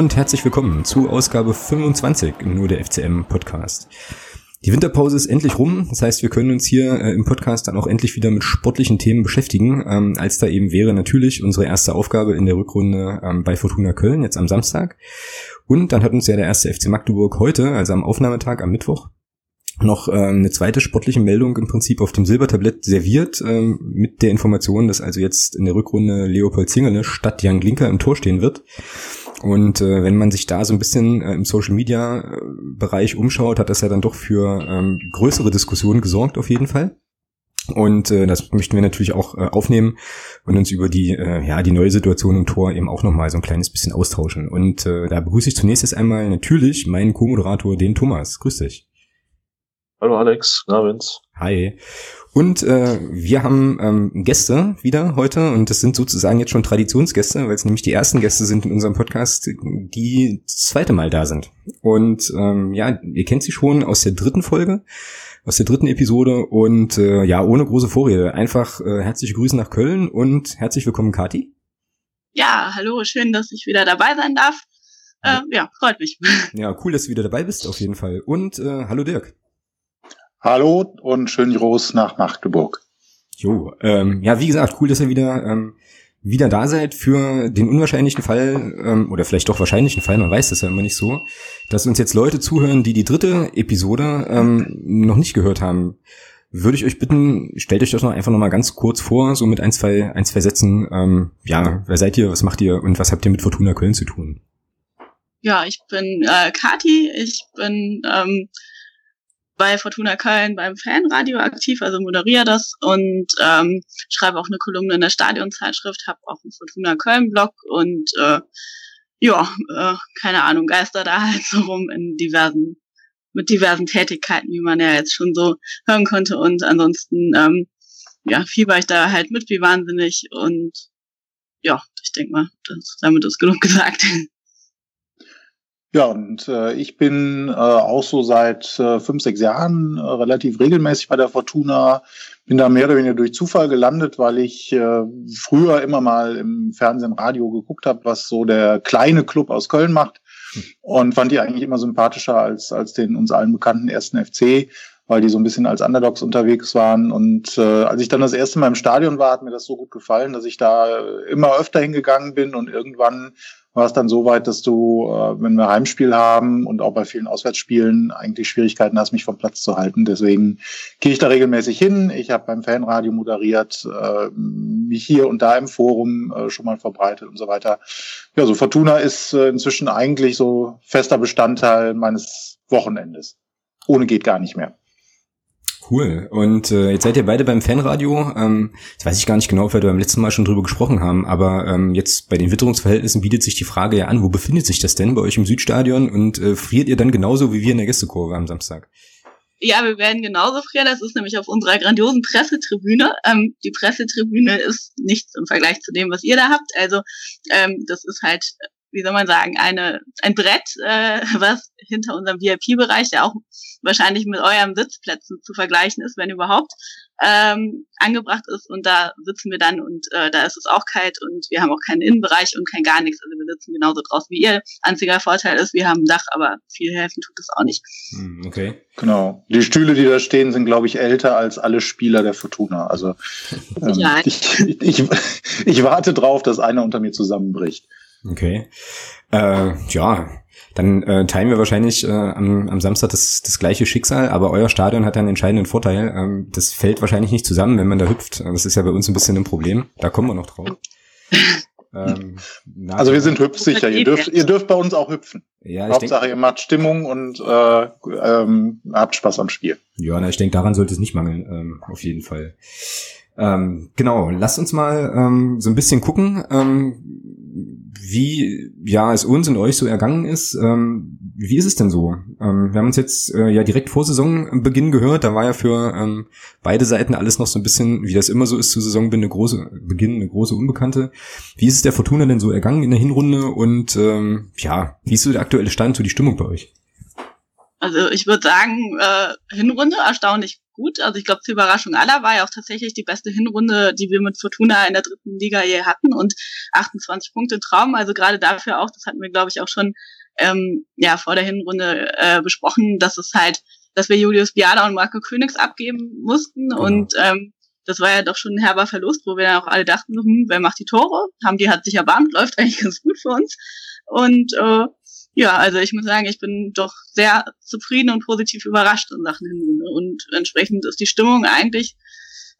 Und herzlich willkommen zu Ausgabe 25 nur der FCM Podcast. Die Winterpause ist endlich rum, das heißt, wir können uns hier äh, im Podcast dann auch endlich wieder mit sportlichen Themen beschäftigen, ähm, als da eben wäre natürlich unsere erste Aufgabe in der Rückrunde ähm, bei Fortuna Köln, jetzt am Samstag. Und dann hat uns ja der erste FC Magdeburg heute, also am Aufnahmetag am Mittwoch, noch äh, eine zweite sportliche Meldung im Prinzip auf dem Silbertablett serviert, äh, mit der Information, dass also jetzt in der Rückrunde Leopold Zingerle statt Jan Glinker im Tor stehen wird. Und äh, wenn man sich da so ein bisschen äh, im Social Media äh, Bereich umschaut, hat das ja dann doch für ähm, größere Diskussionen gesorgt auf jeden Fall. Und äh, das möchten wir natürlich auch äh, aufnehmen und uns über die äh, ja die neue Situation im Tor eben auch noch mal so ein kleines bisschen austauschen. Und äh, da begrüße ich zunächst erst einmal natürlich meinen Co-Moderator, den Thomas. Grüß dich. Hallo Alex, na. Hi. Und äh, wir haben ähm, Gäste wieder heute und das sind sozusagen jetzt schon Traditionsgäste, weil es nämlich die ersten Gäste sind in unserem Podcast, die das zweite Mal da sind. Und ähm, ja, ihr kennt sie schon aus der dritten Folge, aus der dritten Episode und äh, ja, ohne große Vorrede. Einfach äh, herzliche Grüße nach Köln und herzlich willkommen, Kati. Ja, hallo, schön, dass ich wieder dabei sein darf. Äh, ja, freut mich. Ja, cool, dass du wieder dabei bist, auf jeden Fall. Und äh, hallo Dirk. Hallo und schönen Gruß nach Magdeburg. Jo, ähm, ja, wie gesagt, cool, dass ihr wieder ähm, wieder da seid für den unwahrscheinlichen Fall ähm, oder vielleicht doch wahrscheinlichen Fall, man weiß das ja immer nicht so, dass uns jetzt Leute zuhören, die die dritte Episode ähm, noch nicht gehört haben. Würde ich euch bitten, stellt euch das noch einfach noch mal ganz kurz vor, so mit ein zwei ein zwei Sätzen. Ähm, ja, wer seid ihr, was macht ihr und was habt ihr mit Fortuna Köln zu tun? Ja, ich bin äh, Kati, ich bin ähm, bei Fortuna Köln beim Fanradio aktiv, also moderiere das und ähm, schreibe auch eine Kolumne in der Stadionzeitschrift, habe auch einen Fortuna Köln Blog und äh, ja, äh, keine Ahnung, geister da halt so rum in diversen, mit diversen Tätigkeiten, wie man ja jetzt schon so hören konnte und ansonsten ähm, ja, fieber ich da halt mit wie wahnsinnig und ja, ich denke mal, das, damit ist genug gesagt. Ja, und äh, ich bin äh, auch so seit äh, fünf, sechs Jahren äh, relativ regelmäßig bei der Fortuna. Bin da mehr oder weniger durch Zufall gelandet, weil ich äh, früher immer mal im Fernsehen, Radio geguckt habe, was so der kleine Club aus Köln macht. Und fand die eigentlich immer sympathischer als, als den uns allen bekannten ersten FC, weil die so ein bisschen als Underdogs unterwegs waren. Und äh, als ich dann das erste Mal im Stadion war, hat mir das so gut gefallen, dass ich da immer öfter hingegangen bin und irgendwann war es dann so weit, dass du, äh, wenn wir Heimspiel haben und auch bei vielen Auswärtsspielen eigentlich Schwierigkeiten hast, mich vom Platz zu halten. Deswegen gehe ich da regelmäßig hin. Ich habe beim Fanradio moderiert, äh, mich hier und da im Forum äh, schon mal verbreitet und so weiter. Ja, so Fortuna ist äh, inzwischen eigentlich so fester Bestandteil meines Wochenendes. Ohne geht gar nicht mehr. Cool. Und äh, jetzt seid ihr beide beim Fanradio. Ähm, jetzt weiß ich gar nicht genau, ob wir beim letzten Mal schon drüber gesprochen haben, aber ähm, jetzt bei den Witterungsverhältnissen bietet sich die Frage ja an, wo befindet sich das denn bei euch im Südstadion und äh, friert ihr dann genauso wie wir in der Gästekurve am Samstag? Ja, wir werden genauso frieren. Das ist nämlich auf unserer grandiosen Pressetribüne. Ähm, die Pressetribüne ist nichts im Vergleich zu dem, was ihr da habt. Also ähm, das ist halt wie soll man sagen, eine, ein Brett, äh, was hinter unserem VIP-Bereich, der auch wahrscheinlich mit eurem Sitzplätzen zu vergleichen ist, wenn überhaupt, ähm, angebracht ist. Und da sitzen wir dann und äh, da ist es auch kalt und wir haben auch keinen Innenbereich und kein gar nichts. Also wir sitzen genauso draußen wie ihr. Einziger Vorteil ist, wir haben ein Dach, aber viel helfen tut es auch nicht. Hm, okay. Genau. Die Stühle, die da stehen, sind, glaube ich, älter als alle Spieler der Fortuna. Also ähm, ja. ich, ich, ich warte drauf, dass einer unter mir zusammenbricht. Okay. Äh, ja, dann äh, teilen wir wahrscheinlich äh, am, am Samstag das, das gleiche Schicksal, aber euer Stadion hat einen entscheidenden Vorteil. Ähm, das fällt wahrscheinlich nicht zusammen, wenn man da hüpft. Das ist ja bei uns ein bisschen ein Problem. Da kommen wir noch drauf. ähm, also wir sind hüpfsicher. Ihr dürft, ihr dürft bei uns auch hüpfen. Ja, ich Hauptsache, denk, ihr macht Stimmung und äh, ähm, habt Spaß am Spiel. Ja, na, ich denke, daran sollte es nicht mangeln, ähm, auf jeden Fall. Ähm, genau, lasst uns mal ähm, so ein bisschen gucken. Ähm, wie ja es uns und euch so ergangen ist. Ähm, wie ist es denn so? Ähm, wir haben uns jetzt äh, ja direkt vor Saisonbeginn gehört. Da war ja für ähm, beide Seiten alles noch so ein bisschen, wie das immer so ist zu Saisonbeginn, eine große Beginn, eine große Unbekannte. Wie ist es der Fortuna denn so ergangen in der Hinrunde? Und ähm, ja, wie ist so der aktuelle Stand, so die Stimmung bei euch? Also ich würde sagen, äh, Hinrunde erstaunlich gut. Also ich glaube, zur Überraschung aller war ja auch tatsächlich die beste Hinrunde, die wir mit Fortuna in der dritten Liga je hatten und 28 Punkte Traum. Also gerade dafür auch, das hatten wir, glaube ich, auch schon ähm, ja vor der Hinrunde äh, besprochen, dass es halt, dass wir Julius Biada und Marco Königs abgeben mussten genau. und ähm, das war ja doch schon ein herber Verlust, wo wir dann auch alle dachten, hm, wer macht die Tore? Haben die hat sich erbarmt, läuft eigentlich ganz gut für uns. Und äh, ja, also ich muss sagen, ich bin doch sehr zufrieden und positiv überrascht in Sachen Hinrunde. Und entsprechend ist die Stimmung eigentlich,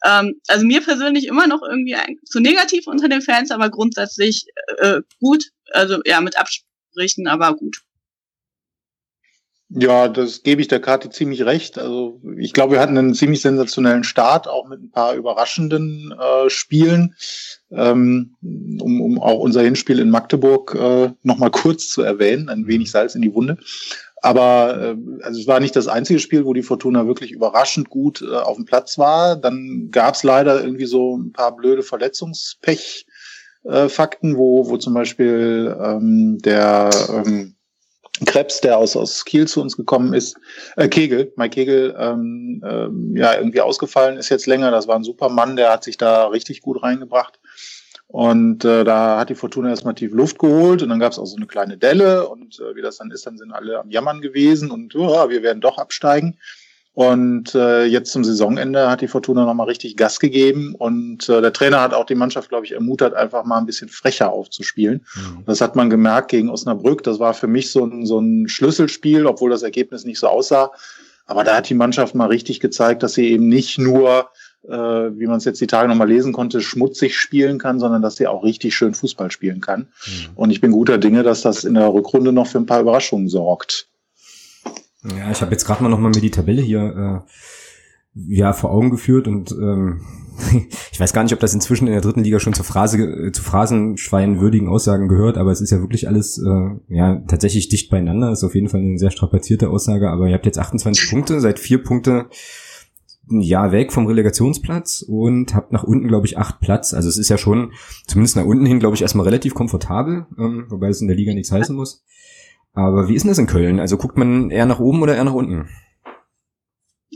ähm, also mir persönlich immer noch irgendwie zu negativ unter den Fans, aber grundsätzlich äh, gut. Also ja, mit Absprechen, aber gut. Ja, das gebe ich der Karte ziemlich recht. Also ich glaube, wir hatten einen ziemlich sensationellen Start, auch mit ein paar überraschenden äh, Spielen. Ähm, um, um auch unser Hinspiel in Magdeburg äh, nochmal kurz zu erwähnen, ein wenig Salz in die Wunde. Aber äh, also es war nicht das einzige Spiel, wo die Fortuna wirklich überraschend gut äh, auf dem Platz war. Dann gab es leider irgendwie so ein paar blöde Verletzungspech. Äh, Fakten, wo, wo zum Beispiel ähm, der ähm, Krebs, der aus, aus Kiel zu uns gekommen ist, äh, Kegel, Mike Kegel, ähm, ähm, ja, irgendwie ausgefallen ist jetzt länger. Das war ein super Mann, der hat sich da richtig gut reingebracht. Und äh, da hat die Fortuna erstmal tief Luft geholt und dann gab es auch so eine kleine Delle und äh, wie das dann ist, dann sind alle am Jammern gewesen und oh, wir werden doch absteigen. Und äh, jetzt zum Saisonende hat die Fortuna nochmal richtig Gas gegeben und äh, der Trainer hat auch die Mannschaft, glaube ich, ermutigt, einfach mal ein bisschen frecher aufzuspielen. Mhm. Das hat man gemerkt gegen Osnabrück. Das war für mich so ein, so ein Schlüsselspiel, obwohl das Ergebnis nicht so aussah. Aber da hat die Mannschaft mal richtig gezeigt, dass sie eben nicht nur, äh, wie man es jetzt die Tage nochmal lesen konnte, schmutzig spielen kann, sondern dass sie auch richtig schön Fußball spielen kann. Mhm. Und ich bin guter Dinge, dass das in der Rückrunde noch für ein paar Überraschungen sorgt. Ja, ich habe jetzt gerade mal nochmal mir die Tabelle hier äh, ja vor Augen geführt und ähm, ich weiß gar nicht, ob das inzwischen in der dritten Liga schon zur Phrase äh, zu phrasenschweinwürdigen Aussagen gehört, aber es ist ja wirklich alles äh, ja tatsächlich dicht beieinander. Ist auf jeden Fall eine sehr strapazierte Aussage, aber ihr habt jetzt 28 Punkte, seit vier Punkte ja weg vom Relegationsplatz und habt nach unten glaube ich acht Platz. Also es ist ja schon zumindest nach unten hin glaube ich erstmal relativ komfortabel, ähm, wobei es in der Liga nichts heißen muss. Aber wie ist denn das in Köln? Also guckt man eher nach oben oder eher nach unten?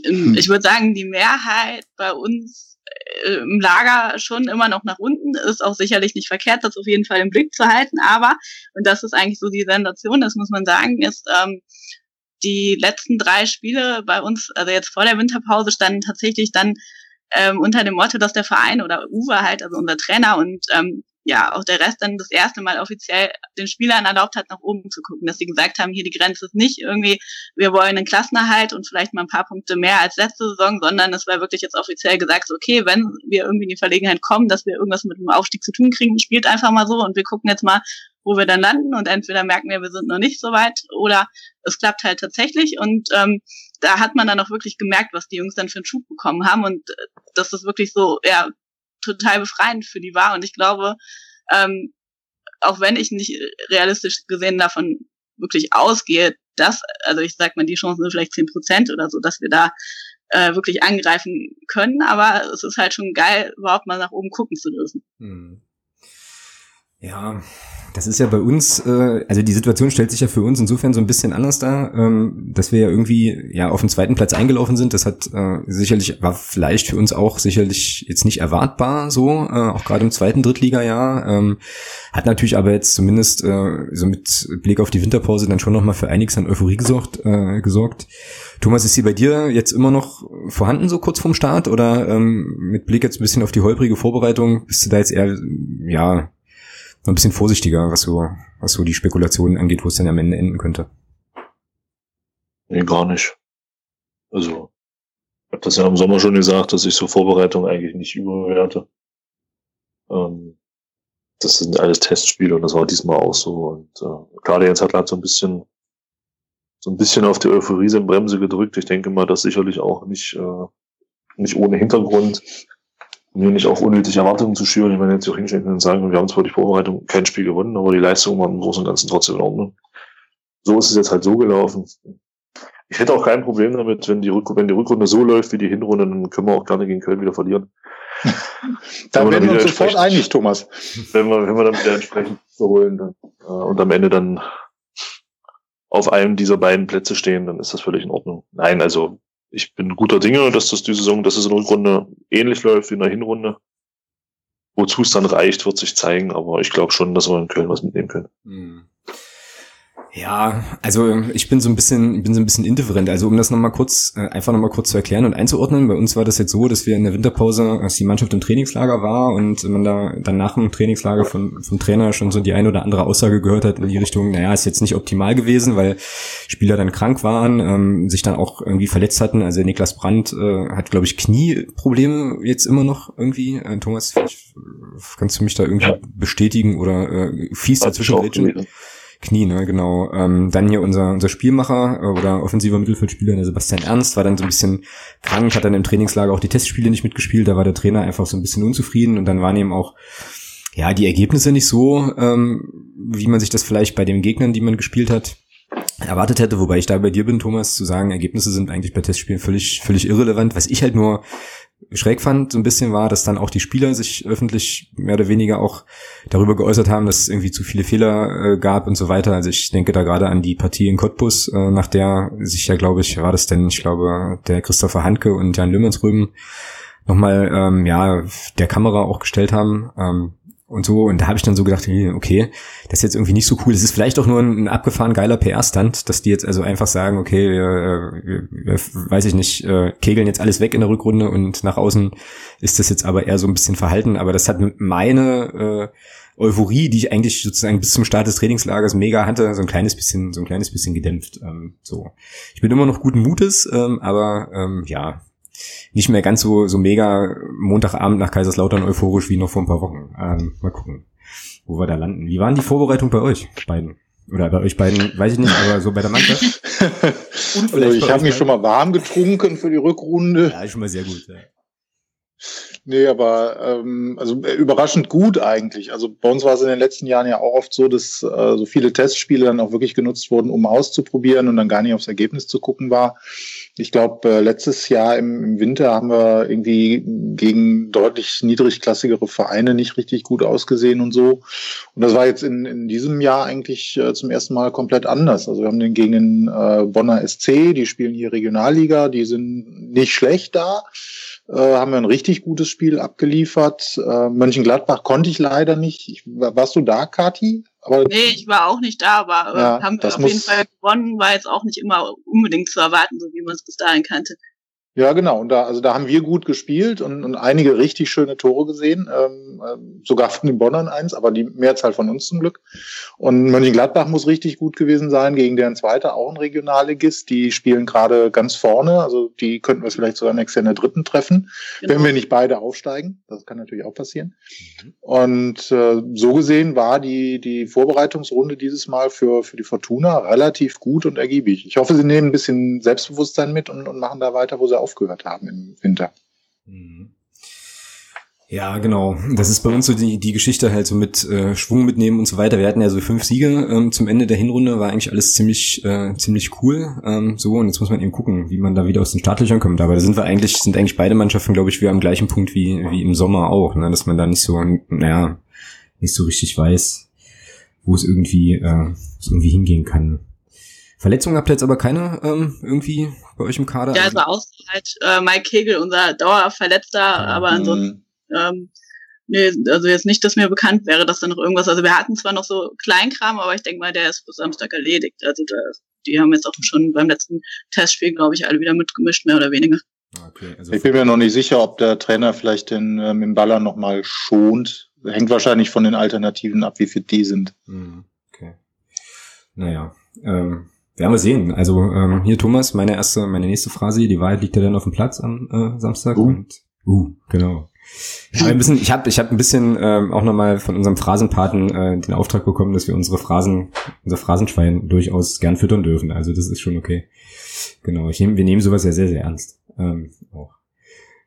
Ähm, ich würde sagen, die Mehrheit bei uns äh, im Lager schon immer noch nach unten ist auch sicherlich nicht verkehrt, das auf jeden Fall im Blick zu halten. Aber, und das ist eigentlich so die Sensation, das muss man sagen, ist, ähm, die letzten drei Spiele bei uns, also jetzt vor der Winterpause, standen tatsächlich dann ähm, unter dem Motto, dass der Verein oder Uwe halt, also unser Trainer und ähm, ja, auch der Rest dann das erste Mal offiziell den Spielern erlaubt hat, nach oben zu gucken, dass sie gesagt haben, hier die Grenze ist nicht irgendwie, wir wollen einen Klassenerhalt und vielleicht mal ein paar Punkte mehr als letzte Saison, sondern es war wirklich jetzt offiziell gesagt, okay, wenn wir irgendwie in die Verlegenheit kommen, dass wir irgendwas mit dem Aufstieg zu tun kriegen, spielt einfach mal so und wir gucken jetzt mal, wo wir dann landen und entweder merken wir, wir sind noch nicht so weit oder es klappt halt tatsächlich und ähm, da hat man dann auch wirklich gemerkt, was die Jungs dann für einen Schub bekommen haben und äh, das ist wirklich so, ja, total befreiend für die war. Und ich glaube, ähm, auch wenn ich nicht realistisch gesehen davon wirklich ausgehe, dass, also ich sag mal, die Chancen sind vielleicht zehn Prozent oder so, dass wir da äh, wirklich angreifen können, aber es ist halt schon geil, überhaupt mal nach oben gucken zu dürfen. Hm. Ja, das ist ja bei uns, äh, also die Situation stellt sich ja für uns insofern so ein bisschen anders dar, ähm, dass wir ja irgendwie ja auf den zweiten Platz eingelaufen sind. Das hat äh, sicherlich, war vielleicht für uns auch sicherlich jetzt nicht erwartbar so, äh, auch gerade im zweiten Drittliga-Jahr. Ähm, hat natürlich aber jetzt zumindest äh, so mit Blick auf die Winterpause dann schon nochmal für einiges an Euphorie gesorgt. Äh, gesorgt. Thomas, ist sie bei dir jetzt immer noch vorhanden, so kurz vorm Start? Oder ähm, mit Blick jetzt ein bisschen auf die holprige Vorbereitung, bist du da jetzt eher, ja, ein bisschen vorsichtiger, was so, was so die Spekulationen angeht, wo es dann am Ende enden könnte. Nee, gar nicht. Also, ich habe das ja im Sommer schon gesagt, dass ich so Vorbereitung eigentlich nicht überwerte. Ähm, das sind alles Testspiele und das war diesmal auch so. Und äh, gerade jetzt hat halt so ein bisschen so ein bisschen auf die Euphorie-Bremse gedrückt. Ich denke mal, das sicherlich auch nicht, äh, nicht ohne Hintergrund hier nicht auch unnötig Erwartungen zu schüren. Ich meine, jetzt auch hinstellen und sagen, wir haben zwar die Vorbereitung kein Spiel gewonnen, aber die Leistung war im Großen und Ganzen trotzdem in Ordnung. So ist es jetzt halt so gelaufen. Ich hätte auch kein Problem damit, wenn die, Rück wenn die Rückrunde so läuft wie die Hinrunde, dann können wir auch gerne gegen Köln wieder verlieren. da werden wir uns sofort einig, Thomas. Wenn wir, wenn wir dann wieder entsprechend so holen dann, äh, und am Ende dann auf einem dieser beiden Plätze stehen, dann ist das völlig in Ordnung. Nein, also ich bin guter Dinge, dass das die Saison, dass es in der Rückrunde ähnlich läuft wie in der Hinrunde. Wozu es dann reicht, wird sich zeigen, aber ich glaube schon, dass wir in Köln was mitnehmen können. Mhm. Ja, also ich bin so ein bisschen, bin so ein bisschen indifferent. Also um das nochmal kurz, äh, einfach nochmal kurz zu erklären und einzuordnen. Bei uns war das jetzt so, dass wir in der Winterpause, als die Mannschaft im Trainingslager war und man da dann nach dem Trainingslager von, vom Trainer schon so die eine oder andere Aussage gehört hat in die Richtung, naja, ist jetzt nicht optimal gewesen, weil Spieler dann krank waren, ähm, sich dann auch irgendwie verletzt hatten. Also Niklas Brandt äh, hat, glaube ich, Knieprobleme jetzt immer noch irgendwie. Äh, Thomas, kannst du mich da irgendwie ja. bestätigen oder äh, fies dazwischen Knie, ne, genau. Ähm, dann hier unser, unser Spielmacher äh, oder offensiver Mittelfeldspieler, der Sebastian Ernst, war dann so ein bisschen krank, hat dann im Trainingslager auch die Testspiele nicht mitgespielt, da war der Trainer einfach so ein bisschen unzufrieden und dann waren eben auch ja, die Ergebnisse nicht so, ähm, wie man sich das vielleicht bei den Gegnern, die man gespielt hat, erwartet hätte, wobei ich da bei dir bin, Thomas, zu sagen, Ergebnisse sind eigentlich bei Testspielen völlig, völlig irrelevant. Was ich halt nur schräg fand, so ein bisschen war, dass dann auch die Spieler sich öffentlich mehr oder weniger auch darüber geäußert haben, dass es irgendwie zu viele Fehler äh, gab und so weiter. Also ich denke da gerade an die Partie in Cottbus, äh, nach der sich ja, glaube ich, war das denn, ich glaube, der Christopher Handke und Jan Lümmersrüben nochmal, ähm, ja, der Kamera auch gestellt haben. Ähm, und so. Und da habe ich dann so gedacht, okay, das ist jetzt irgendwie nicht so cool. Das ist vielleicht auch nur ein, abgefahren geiler PR-Stand, dass die jetzt also einfach sagen, okay, wir, wir, wir, weiß ich nicht, äh, kegeln jetzt alles weg in der Rückrunde und nach außen ist das jetzt aber eher so ein bisschen verhalten. Aber das hat meine äh, Euphorie, die ich eigentlich sozusagen bis zum Start des Trainingslagers mega hatte, so ein kleines bisschen, so ein kleines bisschen gedämpft. Ähm, so, ich bin immer noch guten Mutes, ähm, aber ähm, ja, nicht mehr ganz so, so mega Montagabend nach Kaiserslautern euphorisch wie noch vor ein paar Wochen. Ähm, mal gucken, wo wir da landen. Wie waren die Vorbereitungen bei euch beiden? Oder bei euch beiden, weiß ich nicht, aber so bei der Mannschaft? also ich habe mich schon mal warm getrunken für die Rückrunde. Ja, schon mal sehr gut. Ja. Nee, aber ähm, also äh, überraschend gut eigentlich. Also bei uns war es in den letzten Jahren ja auch oft so, dass äh, so viele Testspiele dann auch wirklich genutzt wurden, um auszuprobieren und dann gar nicht aufs Ergebnis zu gucken war. Ich glaube, äh, letztes Jahr im, im, Winter haben wir irgendwie gegen deutlich niedrigklassigere Vereine nicht richtig gut ausgesehen und so. Und das war jetzt in, in diesem Jahr eigentlich äh, zum ersten Mal komplett anders. Also wir haben den gegen den äh, Bonner SC, die spielen hier Regionalliga, die sind nicht schlecht da. Äh, haben wir ein richtig gutes Spiel abgeliefert. Äh, Mönchengladbach konnte ich leider nicht. Ich, warst du da, Kati? Aber nee, ich war auch nicht da, aber ja, haben wir auf jeden Fall gewonnen, war jetzt auch nicht immer unbedingt zu erwarten, so wie man es bis dahin kannte. Ja, genau. Und da, also da haben wir gut gespielt und, und einige richtig schöne Tore gesehen, ähm, ähm, sogar von den Bonnern eins, aber die Mehrzahl von uns zum Glück. Und Mönchengladbach muss richtig gut gewesen sein, gegen deren Zweiter auch ein Regionalligist. Die spielen gerade ganz vorne, also die könnten wir vielleicht sogar nächstes Jahr in der dritten treffen, genau. wenn wir nicht beide aufsteigen. Das kann natürlich auch passieren. Mhm. Und äh, so gesehen war die, die Vorbereitungsrunde dieses Mal für, für die Fortuna relativ gut und ergiebig. Ich hoffe, sie nehmen ein bisschen Selbstbewusstsein mit und, und machen da weiter, wo sie aufgehört haben im Winter. Mhm. Ja, genau. Das ist bei uns so die, die Geschichte halt so mit äh, Schwung mitnehmen und so weiter. Wir hatten ja so fünf Siege ähm, zum Ende der Hinrunde, war eigentlich alles ziemlich äh, ziemlich cool. Ähm, so und jetzt muss man eben gucken, wie man da wieder aus den Startlöchern kommt. Aber da sind wir eigentlich sind eigentlich beide Mannschaften, glaube ich, wir am gleichen Punkt wie wie im Sommer auch, ne? dass man da nicht so naja nicht so richtig weiß, wo es irgendwie äh, es irgendwie hingehen kann. Verletzungen habt ihr jetzt aber keine ähm, irgendwie bei euch im Kader? Ja, also außer halt äh, Mike Kegel, unser Dauerverletzter, ja. aber ansonsten, ähm, nee, also jetzt nicht, dass mir bekannt wäre, dass da noch irgendwas, also wir hatten zwar noch so Kleinkram, aber ich denke mal, der ist bis Samstag erledigt. Also da, die haben jetzt auch schon beim letzten Testspiel, glaube ich, alle wieder mitgemischt, mehr oder weniger. Okay, also ich bin mir noch nicht sicher, ob der Trainer vielleicht den ähm, im Baller nochmal schont. Hängt wahrscheinlich von den Alternativen ab, wie fit die sind. Mhm, okay. Naja, ähm, werden wir sehen. Also ähm, hier Thomas, meine erste, meine nächste Phrase, die Wahrheit liegt ja dann auf dem Platz am äh, Samstag. Uh. Und, uh, genau. Aber ein bisschen, ich habe ich hab ein bisschen ähm, auch nochmal von unserem Phrasenpaten äh, den Auftrag bekommen, dass wir unsere Phrasen, unser Phrasenschwein durchaus gern füttern dürfen. Also das ist schon okay. Genau, ich nehm, wir nehmen sowas ja sehr, sehr ernst. Ähm, auch.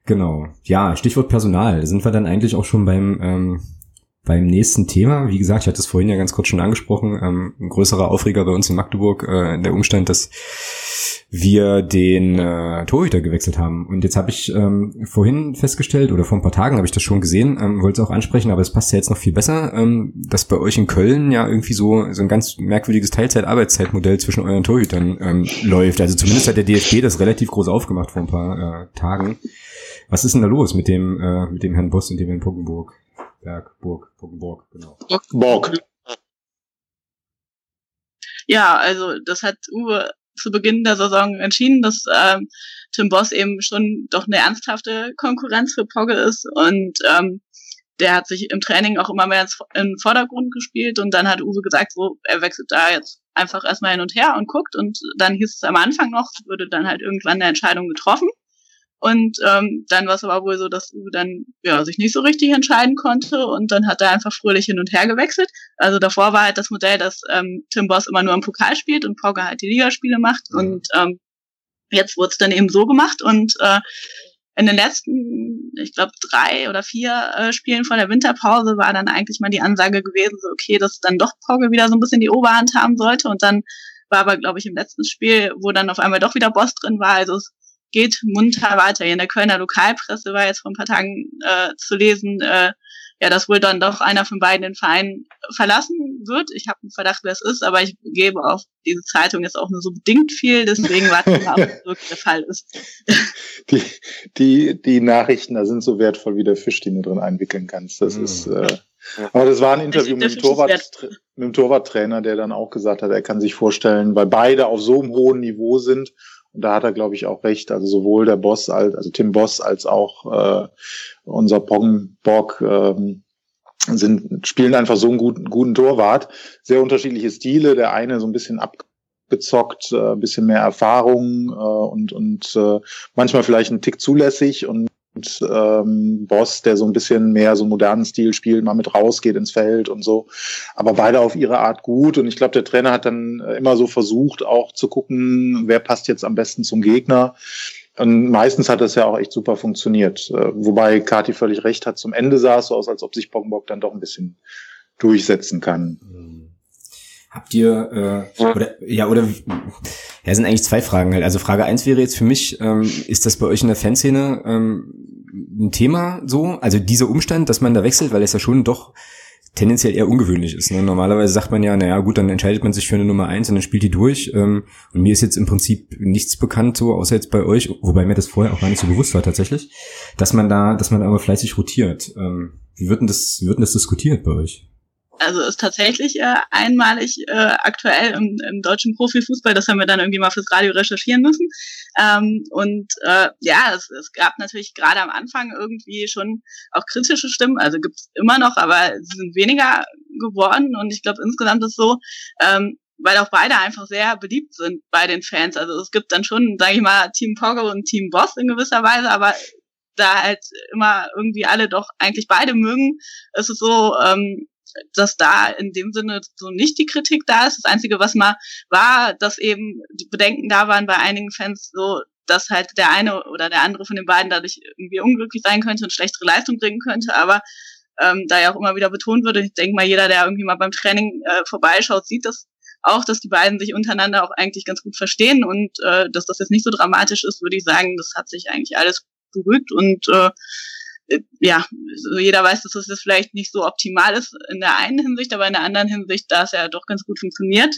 Genau. Ja, Stichwort Personal. Sind wir dann eigentlich auch schon beim ähm, beim nächsten Thema, wie gesagt, ich hatte es vorhin ja ganz kurz schon angesprochen, ähm, ein größerer Aufreger bei uns in Magdeburg, äh, der Umstand, dass wir den äh, Torhüter gewechselt haben. Und jetzt habe ich ähm, vorhin festgestellt, oder vor ein paar Tagen habe ich das schon gesehen, ähm, wollte es auch ansprechen, aber es passt ja jetzt noch viel besser, ähm, dass bei euch in Köln ja irgendwie so, so ein ganz merkwürdiges Teilzeit-Arbeitszeitmodell zwischen euren Torhütern ähm, läuft. Also zumindest hat der DFB das relativ groß aufgemacht vor ein paar äh, Tagen. Was ist denn da los mit dem, äh, mit dem Herrn Boss und dem Herrn Poggenburg? Berg, Burg, Poggenburg, genau. Borg. Ja, also das hat Uwe zu Beginn der Saison entschieden, dass ähm, Tim Boss eben schon doch eine ernsthafte Konkurrenz für Pogge ist und ähm, der hat sich im Training auch immer mehr ins, in den Vordergrund gespielt und dann hat Uwe gesagt, so, er wechselt da jetzt einfach erstmal hin und her und guckt und dann hieß es am Anfang noch, würde dann halt irgendwann eine Entscheidung getroffen und ähm, dann war es aber wohl so, dass Uwe dann ja, sich nicht so richtig entscheiden konnte und dann hat er einfach fröhlich hin und her gewechselt. Also davor war halt das Modell, dass ähm, Tim Boss immer nur im Pokal spielt und Pogge halt die Ligaspiele macht. Mhm. Und ähm, jetzt wurde es dann eben so gemacht und äh, in den letzten, ich glaube, drei oder vier äh, Spielen vor der Winterpause war dann eigentlich mal die Ansage gewesen, so okay, dass dann doch Pogge wieder so ein bisschen die Oberhand haben sollte. Und dann war aber, glaube ich, im letzten Spiel, wo dann auf einmal doch wieder Boss drin war. Also es geht munter weiter. In der Kölner Lokalpresse war jetzt vor ein paar Tagen äh, zu lesen, äh, ja, dass wohl dann doch einer von beiden den Verein verlassen wird. Ich habe einen Verdacht, wer es ist, aber ich gebe auf diese Zeitung jetzt auch nur so bedingt viel, deswegen warten wir, ob das wirklich der Fall ist. Die, die, die Nachrichten, da sind so wertvoll wie der Fisch, den du drin einwickeln kannst. Das mhm. ist, äh, aber das war ein Interview mit dem, Torwart, mit dem Torwarttrainer, der dann auch gesagt hat, er kann sich vorstellen, weil beide auf so einem hohen Niveau sind und da hat er, glaube ich, auch recht. Also sowohl der Boss als, also Tim Boss als auch äh, unser Pong Bock ähm, sind, spielen einfach so einen guten, guten Torwart. Sehr unterschiedliche Stile. Der eine so ein bisschen abgezockt, äh, ein bisschen mehr Erfahrung äh, und, und äh, manchmal vielleicht ein Tick zulässig und ähm, Boss, der so ein bisschen mehr so modernen Stil spielt, mal mit rausgeht ins Feld und so. Aber beide auf ihre Art gut. Und ich glaube, der Trainer hat dann äh, immer so versucht, auch zu gucken, wer passt jetzt am besten zum Gegner. Und meistens hat das ja auch echt super funktioniert. Äh, wobei Kati völlig recht hat. Zum Ende sah es so aus, als ob sich Pongbock dann doch ein bisschen durchsetzen kann. Habt ihr äh, oder ja oder ja sind eigentlich zwei Fragen halt. Also Frage eins wäre jetzt für mich, ähm, ist das bei euch in der Fanszene ähm, ein Thema so? Also dieser Umstand, dass man da wechselt, weil es ja schon doch tendenziell eher ungewöhnlich ist. Ne? Normalerweise sagt man ja, naja gut, dann entscheidet man sich für eine Nummer eins und dann spielt die durch. Ähm, und mir ist jetzt im Prinzip nichts bekannt, so außer jetzt bei euch, wobei mir das vorher auch gar nicht so bewusst war tatsächlich, dass man da, dass man da aber fleißig rotiert. Ähm, wie wird denn das, wie wird denn das diskutiert bei euch? Also ist tatsächlich äh, einmalig äh, aktuell im, im deutschen Profifußball. Das haben wir dann irgendwie mal fürs Radio recherchieren müssen. Ähm, und äh, ja, es, es gab natürlich gerade am Anfang irgendwie schon auch kritische Stimmen. Also gibt es immer noch, aber sie sind weniger geworden. Und ich glaube insgesamt ist so, ähm, weil auch beide einfach sehr beliebt sind bei den Fans. Also es gibt dann schon, sage ich mal, Team Pogo und Team Boss in gewisser Weise, aber da halt immer irgendwie alle doch eigentlich beide mögen, ist es so, ähm, dass da in dem Sinne so nicht die Kritik da ist. Das Einzige, was mal war, dass eben die Bedenken da waren bei einigen Fans so, dass halt der eine oder der andere von den beiden dadurch irgendwie unglücklich sein könnte und schlechtere Leistung bringen könnte. Aber ähm, da ja auch immer wieder betont würde, ich denke mal, jeder, der irgendwie mal beim Training äh, vorbeischaut, sieht das auch, dass die beiden sich untereinander auch eigentlich ganz gut verstehen und äh, dass das jetzt nicht so dramatisch ist, würde ich sagen, das hat sich eigentlich alles beruhigt und äh, ja, jeder weiß, dass das vielleicht nicht so optimal ist in der einen Hinsicht, aber in der anderen Hinsicht, da es ja doch ganz gut funktioniert.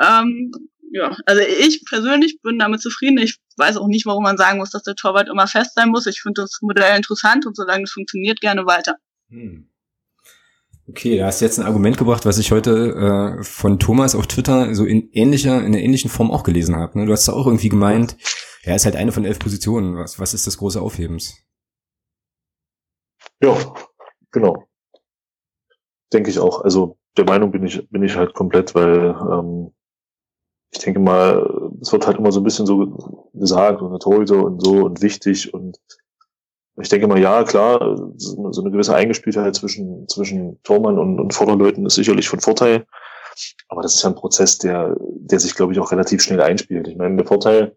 Ähm, ja, also ich persönlich bin damit zufrieden. Ich weiß auch nicht, warum man sagen muss, dass der Torwart immer fest sein muss. Ich finde das Modell interessant und solange es funktioniert, gerne weiter. Hm. Okay, da hast du jetzt ein Argument gebracht, was ich heute äh, von Thomas auf Twitter so in ähnlicher, in einer ähnlichen Form auch gelesen habe. Ne? Du hast da auch irgendwie gemeint, ja, ist halt eine von elf Positionen. Was, was ist das große Aufhebens? Ja, genau. Denke ich auch. Also der Meinung bin ich, bin ich halt komplett, weil ähm, ich denke mal, es wird halt immer so ein bisschen so gesagt und Torhüter und so und wichtig und ich denke mal, ja, klar, so eine gewisse Eingespieltheit zwischen, zwischen Tormann und, und Vorderleuten ist sicherlich von Vorteil. Aber das ist ja ein Prozess, der, der sich, glaube ich, auch relativ schnell einspielt. Ich meine, der Vorteil,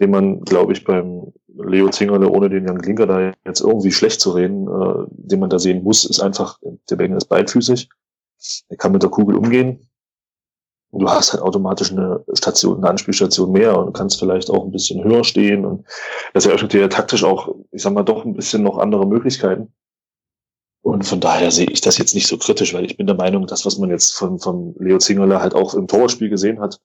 den man, glaube ich, beim Leo Zingerle, ohne den Jan Klinker da jetzt irgendwie schlecht zu reden, äh, den man da sehen muss, ist einfach, der Becken ist beidfüßig. Er kann mit der Kugel umgehen. Und du hast halt automatisch eine Station, eine Anspielstation mehr und kannst vielleicht auch ein bisschen höher stehen. Und das eröffnet dir ja taktisch auch, ich sag mal, doch ein bisschen noch andere Möglichkeiten. Und von daher sehe ich das jetzt nicht so kritisch, weil ich bin der Meinung, das, was man jetzt von, von Leo Zingerle halt auch im Torspiel gesehen hat,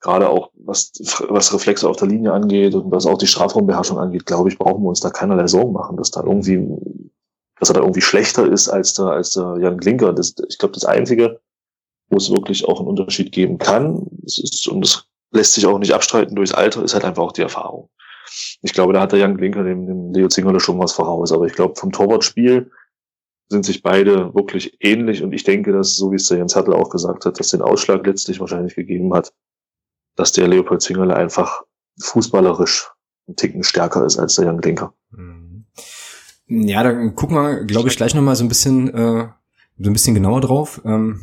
gerade auch was, was Reflexe auf der Linie angeht und was auch die Strafraumbeherrschung angeht, glaube ich, brauchen wir uns da keinerlei Sorgen machen, dass da irgendwie, dass er da irgendwie schlechter ist als der, als der Jan Klinker. Das, ich glaube, das Einzige, wo es wirklich auch einen Unterschied geben kann, das ist, und das lässt sich auch nicht abstreiten durchs Alter, ist halt einfach auch die Erfahrung. Ich glaube, da hat der Jan Klinker dem, dem Leo Zingerle schon was voraus, aber ich glaube, vom Torwartspiel sind sich beide wirklich ähnlich und ich denke, dass, so wie es der Jens Hertel auch gesagt hat, dass den Ausschlag letztlich wahrscheinlich gegeben hat, dass der Leopold Zingerle einfach fußballerisch ein Ticken stärker ist als der Jan Klinker. Mhm. Ja, da gucken wir, glaube ich, gleich nochmal so ein bisschen, äh, so ein bisschen genauer drauf. Ähm,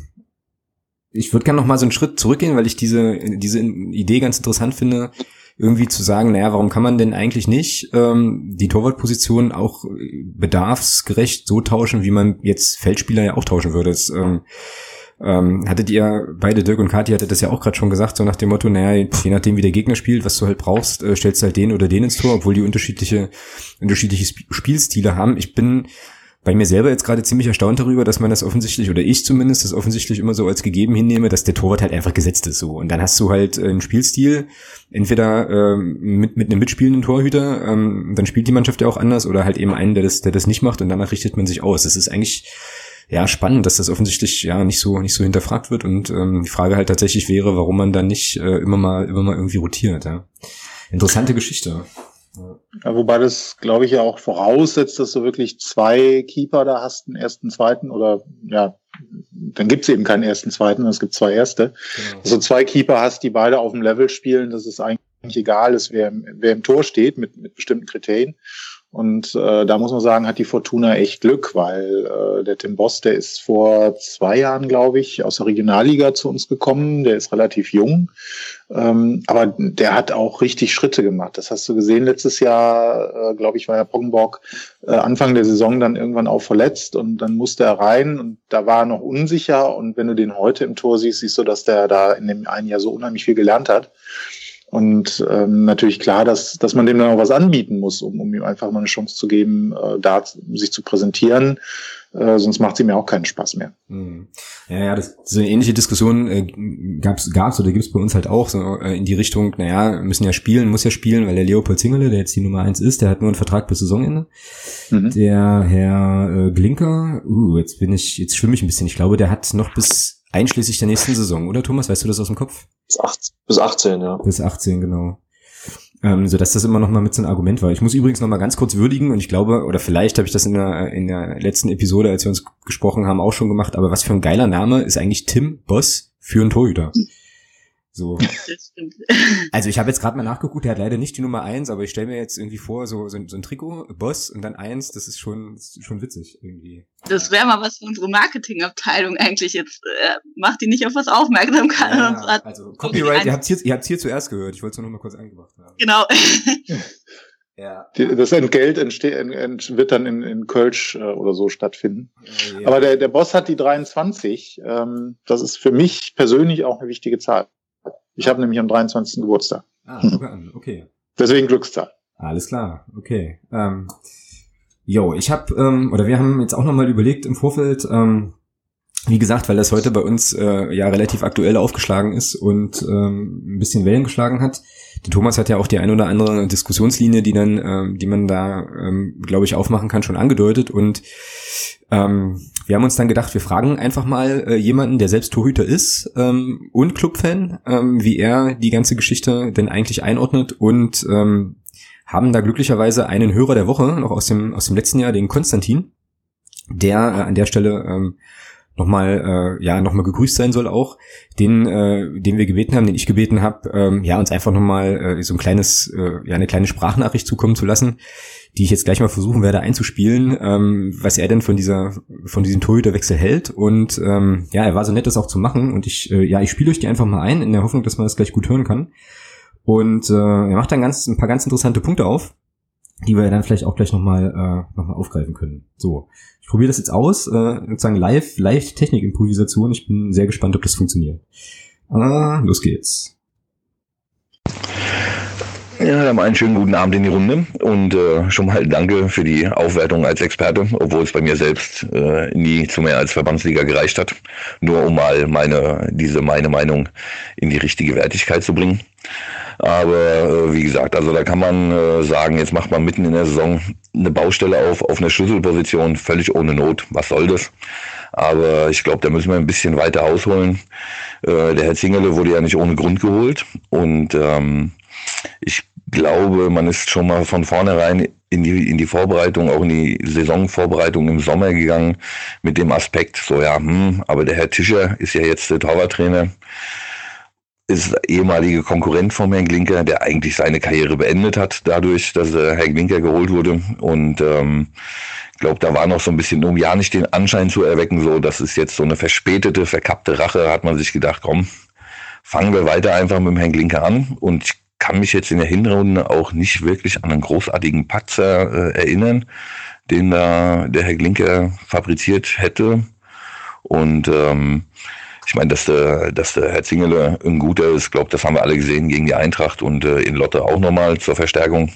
ich würde gerne nochmal so einen Schritt zurückgehen, weil ich diese, diese Idee ganz interessant finde, irgendwie zu sagen, naja, warum kann man denn eigentlich nicht ähm, die Torwartposition auch bedarfsgerecht so tauschen, wie man jetzt Feldspieler ja auch tauschen würde. Das, ähm, ähm, hattet ihr, beide Dirk und Kathi hattet das ja auch gerade schon gesagt, so nach dem Motto, naja, je nachdem wie der Gegner spielt, was du halt brauchst, äh, stellst du halt den oder den ins Tor, obwohl die unterschiedliche, unterschiedliche Spielstile haben. Ich bin bei mir selber jetzt gerade ziemlich erstaunt darüber, dass man das offensichtlich, oder ich zumindest, das offensichtlich immer so als gegeben hinnehme, dass der Torwart halt einfach gesetzt ist so. Und dann hast du halt äh, einen Spielstil, entweder ähm, mit, mit einem mitspielenden Torhüter, ähm, dann spielt die Mannschaft ja auch anders, oder halt eben einen, der das, der das nicht macht und danach richtet man sich aus. Das ist eigentlich ja spannend, dass das offensichtlich ja nicht so nicht so hinterfragt wird und ähm, die Frage halt tatsächlich wäre, warum man dann nicht äh, immer mal immer mal irgendwie rotiert. Ja. Interessante Geschichte. Ja, wobei das, glaube ich, ja auch voraussetzt, dass du wirklich zwei Keeper da hast, einen ersten, zweiten oder ja, dann gibt's eben keinen ersten, zweiten, es gibt zwei erste. Genau. Also zwei Keeper hast, die beide auf dem Level spielen, dass es eigentlich egal ist, wer, wer im Tor steht mit, mit bestimmten Kriterien. Und äh, da muss man sagen, hat die Fortuna echt Glück, weil äh, der Tim Boss, der ist vor zwei Jahren, glaube ich, aus der Regionalliga zu uns gekommen. Der ist relativ jung, ähm, aber der hat auch richtig Schritte gemacht. Das hast du gesehen letztes Jahr, äh, glaube ich, war ja Poggenborg äh, Anfang der Saison dann irgendwann auch verletzt und dann musste er rein und da war er noch unsicher. Und wenn du den heute im Tor siehst, siehst du, dass der da in dem einen Jahr so unheimlich viel gelernt hat. Und ähm, natürlich klar, dass, dass man dem dann auch was anbieten muss, um, um ihm einfach mal eine Chance zu geben, äh, da sich zu präsentieren. Äh, sonst macht ihm ja auch keinen Spaß mehr. Mhm. Ja, ja, das, so eine ähnliche Diskussion äh, gab's, gab's oder gibt's bei uns halt auch so äh, in die Richtung, naja, müssen ja spielen, muss ja spielen, weil der Leopold Zingerle, der jetzt die Nummer eins ist, der hat nur einen Vertrag bis Saisonende. Mhm. Der Herr äh, Glinker, uh, jetzt bin ich, jetzt schwimme ich ein bisschen. Ich glaube, der hat noch bis Einschließlich der nächsten Saison, oder Thomas? Weißt du das aus dem Kopf? Bis 18, bis 18 ja. Bis 18, genau. Ähm, so dass das immer noch mal mit so einem Argument war. Ich muss übrigens noch mal ganz kurz würdigen und ich glaube, oder vielleicht habe ich das in der, in der letzten Episode, als wir uns gesprochen haben, auch schon gemacht, aber was für ein geiler Name ist eigentlich Tim Boss für einen Torhüter. So. Also ich habe jetzt gerade mal nachgeguckt, der hat leider nicht die Nummer eins, aber ich stelle mir jetzt irgendwie vor, so, so, so ein Trikot, Boss und dann eins, das ist schon, das ist schon witzig irgendwie. Das wäre mal was für unsere Marketingabteilung eigentlich jetzt. Äh, macht die nicht auf was aufmerksam. Kann ja, also Copyright, ihr habt hier, ihr habt's hier zuerst gehört. Ich wollte es nur noch mal kurz eingebracht haben. Genau. Ja. Das Entgelt entsteht, ent, wird dann in, in Kölsch äh, oder so stattfinden. Ja, ja. Aber der, der Boss hat die 23. Ähm, das ist für mich persönlich auch eine wichtige Zahl. Ich habe nämlich am 23. Geburtstag. Ah, an, okay. Deswegen Glückszahl. Alles klar, okay. Ähm, jo, ich habe, ähm, oder wir haben jetzt auch nochmal überlegt im Vorfeld, ähm, wie gesagt, weil das heute bei uns äh, ja relativ aktuell aufgeschlagen ist und ähm, ein bisschen Wellen geschlagen hat. Der Thomas hat ja auch die ein oder andere Diskussionslinie, die dann, ähm, die man da, ähm, glaube ich, aufmachen kann, schon angedeutet. Und ähm, wir haben uns dann gedacht, wir fragen einfach mal äh, jemanden, der selbst Torhüter ist ähm, und Clubfan, ähm, wie er die ganze Geschichte denn eigentlich einordnet und ähm, haben da glücklicherweise einen Hörer der Woche noch aus dem aus dem letzten Jahr, den Konstantin, der äh, an der Stelle ähm, nochmal äh, ja nochmal gegrüßt sein soll auch, den äh, den wir gebeten haben, den ich gebeten habe, ähm, ja uns einfach nochmal äh, so ein kleines äh, ja eine kleine Sprachnachricht zukommen zu lassen, die ich jetzt gleich mal versuchen werde einzuspielen, ähm, was er denn von dieser von diesem Torhüterwechsel hält. Und ähm, ja er war so nett das auch zu machen. Und ich äh, ja ich spiele euch die einfach mal ein in der Hoffnung, dass man das gleich gut hören kann. Und äh, er macht dann ganz ein paar ganz interessante Punkte auf die wir dann vielleicht auch gleich nochmal äh, noch aufgreifen können. So, ich probiere das jetzt aus, äh, sozusagen live, live Technikimprovisation. Ich bin sehr gespannt, ob das funktioniert. Ah, los geht's. Ja, dann einen schönen guten Abend in die Runde und äh, schon mal danke für die Aufwertung als Experte, obwohl es bei mir selbst äh, nie zu mehr als Verbandsliga gereicht hat. Nur um mal meine, diese meine Meinung in die richtige Wertigkeit zu bringen. Aber äh, wie gesagt, also da kann man äh, sagen, jetzt macht man mitten in der Saison eine Baustelle auf, auf eine Schlüsselposition, völlig ohne Not. Was soll das? Aber ich glaube, da müssen wir ein bisschen weiter ausholen. Äh, der Herr Zingele wurde ja nicht ohne Grund geholt. Und ähm, ich glaube, man ist schon mal von vornherein in die, in die Vorbereitung, auch in die Saisonvorbereitung im Sommer gegangen mit dem Aspekt, so ja, hm, aber der Herr Tischer ist ja jetzt der Torwarttrainer, ist ehemalige Konkurrent von Herrn Glinker, der eigentlich seine Karriere beendet hat, dadurch, dass äh, Herr Glinker geholt wurde. Und ähm, glaube, da war noch so ein bisschen, um ja nicht den Anschein zu erwecken, so, das ist jetzt so eine verspätete, verkappte Rache, hat man sich gedacht, komm, fangen wir weiter einfach mit dem Herrn Glinker an. Und ich kann mich jetzt in der Hinrunde auch nicht wirklich an einen großartigen Patzer äh, erinnern, den da der Herr Glinker fabriziert hätte. Und ähm, ich meine, dass der, dass der Herr Zingele ein guter ist, glaube das haben wir alle gesehen gegen die Eintracht und äh, in Lotte auch nochmal zur Verstärkung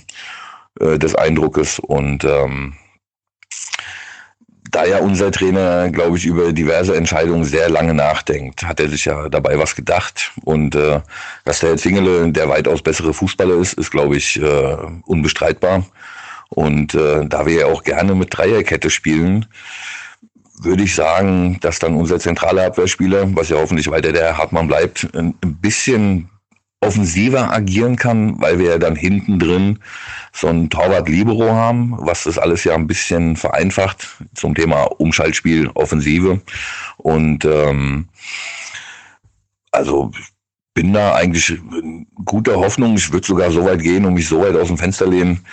äh, des Eindruckes. Und ähm, da ja unser Trainer, glaube ich, über diverse Entscheidungen sehr lange nachdenkt, hat er sich ja dabei was gedacht. Und äh, dass der Zingele der weitaus bessere Fußballer ist, ist, glaube ich, äh, unbestreitbar. Und äh, da wir ja auch gerne mit Dreierkette spielen, würde ich sagen, dass dann unser zentraler Abwehrspieler, was ja hoffentlich weiter der Hartmann bleibt, ein bisschen offensiver agieren kann, weil wir ja dann hinten drin so ein Torwart Libero haben, was das alles ja ein bisschen vereinfacht zum Thema Umschaltspiel, Offensive. Und ähm, also bin da eigentlich guter Hoffnung. Ich würde sogar so weit gehen und mich so weit aus dem Fenster lehnen,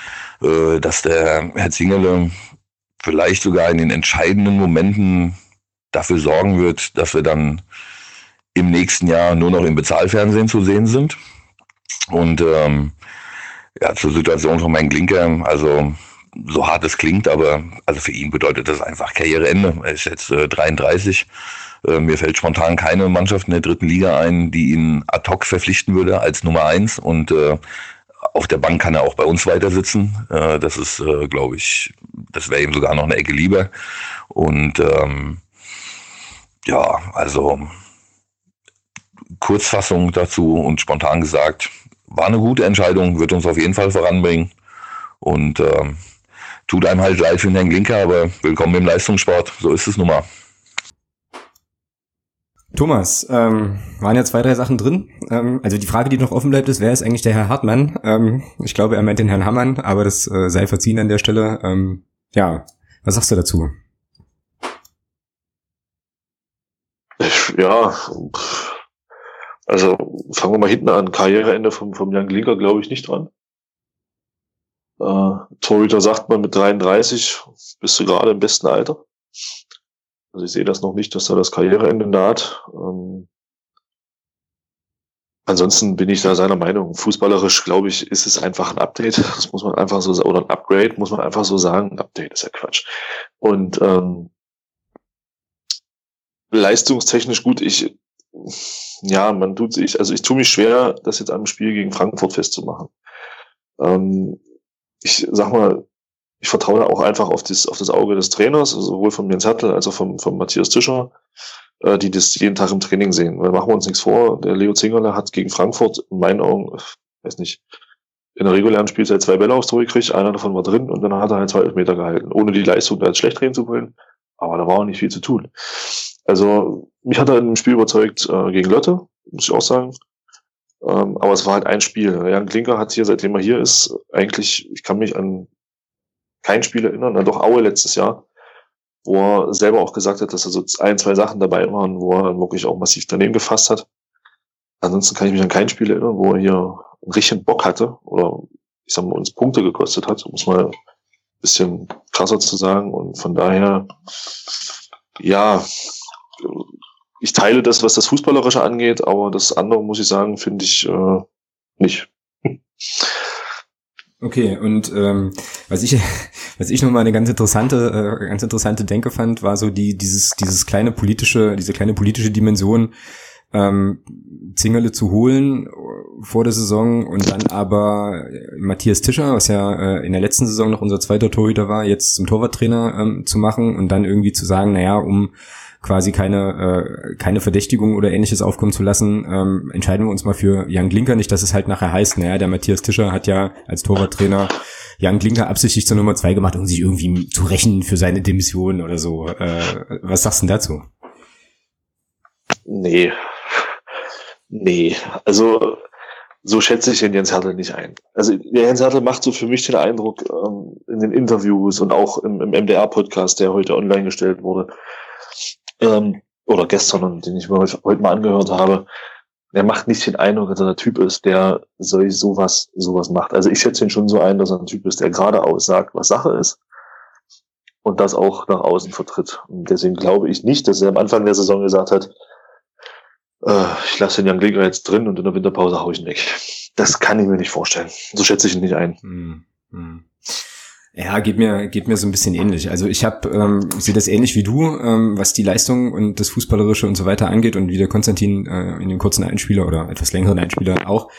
äh, dass der Herr Zingerle vielleicht sogar in den entscheidenden Momenten dafür sorgen wird, dass wir dann im nächsten Jahr nur noch im Bezahlfernsehen zu sehen sind. Und ähm, ja, zur Situation von meinem Glinker, also so hart es klingt, aber also für ihn bedeutet das einfach Karriereende. Er ist jetzt äh, 33. Äh, mir fällt spontan keine Mannschaft in der dritten Liga ein, die ihn ad hoc verpflichten würde als Nummer eins. Und äh, auf der Bank kann er auch bei uns weiter sitzen. Äh, das ist, äh, glaube ich, das wäre ihm sogar noch eine Ecke lieber. Und ähm, ja, also Kurzfassung dazu und spontan gesagt, war eine gute Entscheidung, wird uns auf jeden Fall voranbringen. Und ähm, tut einem halt leid für den Herrn Glinker, aber willkommen im Leistungssport. So ist es nun mal. Thomas, ähm, waren ja zwei, drei Sachen drin. Ähm, also die Frage, die noch offen bleibt, ist, wer ist eigentlich der Herr Hartmann? Ähm, ich glaube, er meint den Herrn Hammann, aber das äh, sei verziehen an der Stelle. Ähm, ja, was sagst du dazu? Ja, also fangen wir mal hinten an. Karriereende vom, vom Jan Glinker glaube ich nicht dran. Äh, Torhüter sagt man mit 33 bist du gerade im besten Alter. Also ich sehe das noch nicht, dass da das Karriereende naht. Ähm, ansonsten bin ich da seiner Meinung. Fußballerisch, glaube ich, ist es einfach ein Update. Das muss man einfach so. Oder ein Upgrade, muss man einfach so sagen. Ein Update ist ja Quatsch. Und ähm, leistungstechnisch gut, ich ja, man tut sich, also ich tue mich schwer, das jetzt am Spiel gegen Frankfurt festzumachen. Ähm, ich sag mal, ich vertraue auch einfach auf das, auf das Auge des Trainers, also sowohl von Jens Hertel als auch von, von Matthias Tischer, äh, die das jeden Tag im Training sehen. Weil machen wir uns nichts vor, der Leo Zingerle hat gegen Frankfurt in meinen Augen, weiß nicht, in der regulären Spielzeit zwei Bälle aufs Tor gekriegt, einer davon war drin und dann hat er halt zwei Meter gehalten, ohne die Leistung da jetzt schlecht reden zu wollen. Aber da war auch nicht viel zu tun. Also mich hat er im Spiel überzeugt äh, gegen Lotte, muss ich auch sagen. Ähm, aber es war halt ein Spiel. Jan Klinker hat hier, seitdem er hier ist, eigentlich, ich kann mich an kein Spiel erinnern, na doch Aue letztes Jahr, wo er selber auch gesagt hat, dass er so ein, zwei Sachen dabei waren, wo er wirklich auch massiv daneben gefasst hat. Ansonsten kann ich mich an kein Spiel erinnern, wo er hier einen richtigen Bock hatte oder ich sag mal, uns Punkte gekostet hat, um es mal ein bisschen krasser zu sagen. Und von daher, ja, ich teile das, was das Fußballerische angeht, aber das andere, muss ich sagen, finde ich äh, nicht. Okay, und ähm, was ich was ich nochmal eine ganz interessante äh, ganz interessante Denke fand, war so die dieses dieses kleine politische diese kleine politische Dimension ähm, Zingerle zu holen vor der Saison und dann aber Matthias Tischer, was ja äh, in der letzten Saison noch unser zweiter Torhüter war, jetzt zum Torwarttrainer ähm, zu machen und dann irgendwie zu sagen, naja, um quasi keine, äh, keine Verdächtigung oder ähnliches aufkommen zu lassen, ähm, entscheiden wir uns mal für Jan Glinker. Nicht, dass es halt nachher heißt, naja, der Matthias Tischer hat ja als Torwarttrainer Jan Glinker absichtlich zur Nummer zwei gemacht, um sich irgendwie zu rächen für seine Demission oder so. Äh, was sagst du denn dazu? Nee. Nee. Also so schätze ich den Jens Hertel nicht ein. Also der Jens Hertel macht so für mich den Eindruck ähm, in den Interviews und auch im, im MDR-Podcast, der heute online gestellt wurde, ähm, oder gestern und den ich mir heute, mal angehört habe, der macht nicht den Eindruck, dass er der Typ ist, der so, sowas, sowas macht. Also ich schätze ihn schon so ein, dass er ein Typ ist, der geradeaus sagt, was Sache ist und das auch nach außen vertritt. Und deswegen glaube ich nicht, dass er am Anfang der Saison gesagt hat, äh, ich lasse den Jan Gleger jetzt drin und in der Winterpause hau ich ihn weg. Das kann ich mir nicht vorstellen. So schätze ich ihn nicht ein. Hm, hm. Ja, geht mir geht mir so ein bisschen ähnlich. Also ich habe ähm, sehe das ähnlich wie du, ähm, was die Leistung und das fußballerische und so weiter angeht und wie der Konstantin äh, in den kurzen Einspieler oder etwas längeren Einspieler auch,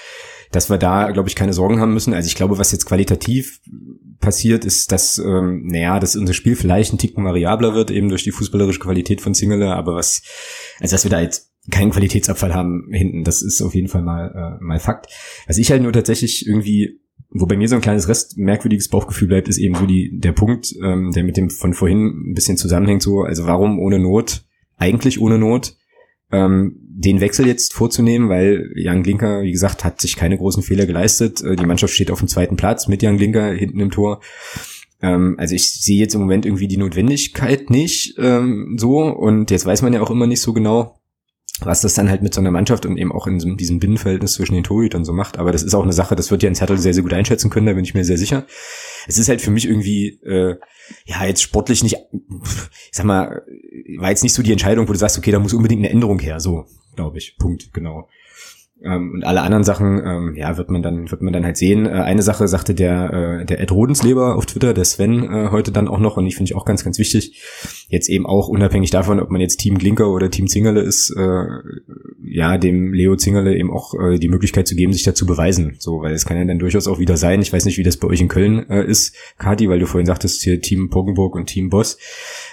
dass wir da glaube ich keine Sorgen haben müssen. Also ich glaube, was jetzt qualitativ passiert, ist, dass ähm, naja, dass unser Spiel vielleicht ein Ticken variabler wird eben durch die fußballerische Qualität von Single, aber was also dass wir da jetzt keinen Qualitätsabfall haben hinten, das ist auf jeden Fall mal äh, mal Fakt. Was ich halt nur tatsächlich irgendwie wo bei mir so ein kleines Rest merkwürdiges Bauchgefühl bleibt, ist eben so die, der Punkt, ähm, der mit dem von vorhin ein bisschen zusammenhängt, so, also warum ohne Not, eigentlich ohne Not, ähm, den Wechsel jetzt vorzunehmen, weil Jan Glinker, wie gesagt, hat sich keine großen Fehler geleistet. Äh, die Mannschaft steht auf dem zweiten Platz mit Jan Glinker hinten im Tor. Ähm, also ich sehe jetzt im Moment irgendwie die Notwendigkeit nicht ähm, so und jetzt weiß man ja auch immer nicht so genau, was das dann halt mit so einer Mannschaft und eben auch in diesem Binnenverhältnis zwischen den Torhütern so macht. Aber das ist auch eine Sache, das wird Jens Hertel sehr, sehr gut einschätzen können, da bin ich mir sehr sicher. Es ist halt für mich irgendwie, äh, ja, jetzt sportlich nicht, ich sag mal, war jetzt nicht so die Entscheidung, wo du sagst, okay, da muss unbedingt eine Änderung her, so, glaube ich. Punkt, genau. Ähm, und alle anderen Sachen, ähm, ja, wird man dann, wird man dann halt sehen. Äh, eine Sache sagte der, äh, der Ed Rodensleber auf Twitter, der Sven, äh, heute dann auch noch, und ich finde ich auch ganz, ganz wichtig, jetzt eben auch unabhängig davon, ob man jetzt Team Glinker oder Team Zingerle ist, äh, ja, dem Leo Zingerle eben auch äh, die Möglichkeit zu geben, sich da zu beweisen. So, weil es kann ja dann durchaus auch wieder sein. Ich weiß nicht, wie das bei euch in Köln äh, ist, Kati, weil du vorhin sagtest, hier Team Poggenburg und Team Boss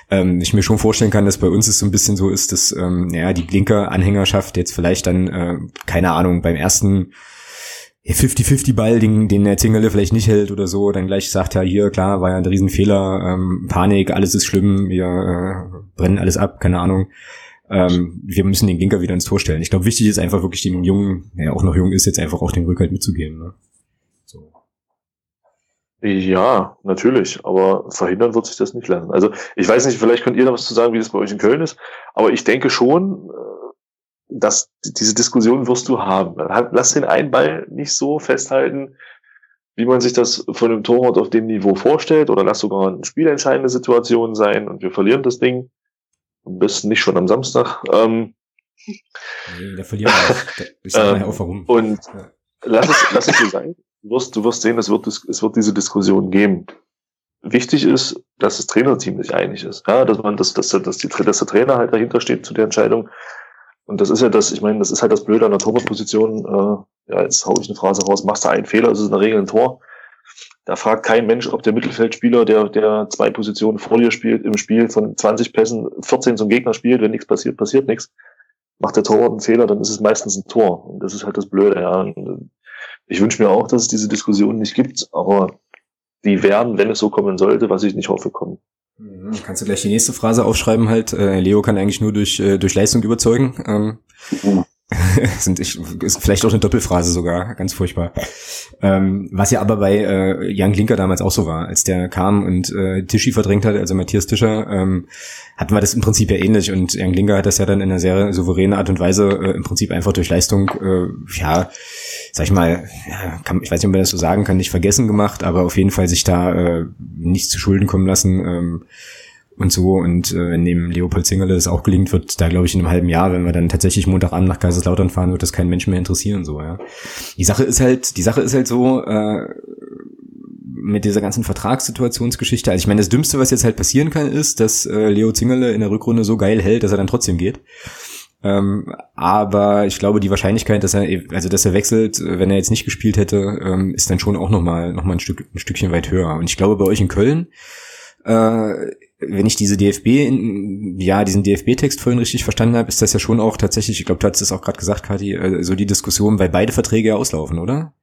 ähm, ich mir schon vorstellen kann, dass bei uns es so ein bisschen so ist, dass ähm, ja die Blinker-Anhängerschaft jetzt vielleicht dann, äh, keine Ahnung, beim ersten 50-50-Ball, den, den der Zingerle vielleicht nicht hält oder so, dann gleich sagt, ja, hier, klar, war ja ein Riesenfehler, ähm, Panik, alles ist schlimm, wir äh, brennen alles ab, keine Ahnung. Ähm, wir müssen den Ginker wieder ins Tor stellen. Ich glaube, wichtig ist einfach wirklich dem Jungen, der auch noch jung ist, jetzt einfach auch den Rückhalt mitzugeben. Ne? Ja, natürlich, aber verhindern wird sich das nicht lassen. Also ich weiß nicht, vielleicht könnt ihr noch was zu sagen, wie das bei euch in Köln ist, aber ich denke schon, äh, dass diese Diskussion wirst du haben. Lass den einen Ball nicht so festhalten, wie man sich das von einem Torwart auf dem Niveau vorstellt, oder lass sogar eine spielentscheidende Situation sein und wir verlieren das Ding. Am besten nicht schon am Samstag. Ähm, nee, da verlieren wir. Ich sag mal auch warum. Und lass es, lass es so sein. Du wirst, du wirst sehen, es wird, es wird diese Diskussion geben. Wichtig ist, dass das Trainerteam sich einig ist. Ja, dass man, dass, dass, dass, die, dass der Trainer halt dahinter steht zu der Entscheidung. Und das ist ja das, ich meine, das ist halt das Blöde an der Torwartposition. Äh, ja, jetzt hau ich eine Phrase raus, machst du einen Fehler, ist es in der Regel ein Tor. Da fragt kein Mensch, ob der Mittelfeldspieler, der, der zwei Positionen vor dir spielt, im Spiel von 20 Pässen 14 zum Gegner spielt, wenn nichts passiert, passiert nichts. Macht der Torwart einen Fehler, dann ist es meistens ein Tor. Und das ist halt das Blöde, ja. Und ich wünsche mir auch, dass es diese Diskussion nicht gibt, aber die werden, wenn es so kommen sollte, was ich nicht hoffe, kommen. Mhm, kannst du gleich die nächste Phrase aufschreiben halt. Äh, Leo kann eigentlich nur durch, äh, durch Leistung überzeugen. Ähm, mhm. sind ich, ist vielleicht auch eine Doppelphrase sogar, ganz furchtbar. Ähm, was ja aber bei äh, Jan Klinker damals auch so war, als der kam und äh, Tischi verdrängt hat, also Matthias Tischer, ähm, hatten wir das im Prinzip ja ähnlich und Jan Klinker hat das ja dann in einer sehr souveränen Art und Weise äh, im Prinzip einfach durch Leistung, äh, ja, sag ich mal, ja, kann, ich weiß nicht, ob man das so sagen kann, nicht vergessen gemacht, aber auf jeden Fall sich da äh, nicht zu Schulden kommen lassen. Ähm, und so. Und äh, wenn dem Leopold Zingerle das auch gelingt, wird da, glaube ich, in einem halben Jahr, wenn wir dann tatsächlich Montagabend nach Kaiserslautern fahren, wird das keinen Menschen mehr interessieren. So, ja. Die Sache ist halt, die Sache ist halt so, äh, mit dieser ganzen Vertragssituationsgeschichte. Also ich meine, das Dümmste, was jetzt halt passieren kann, ist, dass äh, Leo Zingerle in der Rückrunde so geil hält, dass er dann trotzdem geht. Ähm, aber ich glaube, die Wahrscheinlichkeit, dass er, also dass er wechselt, wenn er jetzt nicht gespielt hätte, ähm, ist dann schon auch nochmal noch mal ein, Stück, ein Stückchen weit höher. Und ich glaube, bei euch in Köln, äh, wenn ich diese DFB, in, ja, diesen DFB-Text vorhin richtig verstanden habe, ist das ja schon auch tatsächlich, ich glaube, du hast es auch gerade gesagt, Kathi, äh, so die Diskussion, weil beide Verträge ja auslaufen, oder?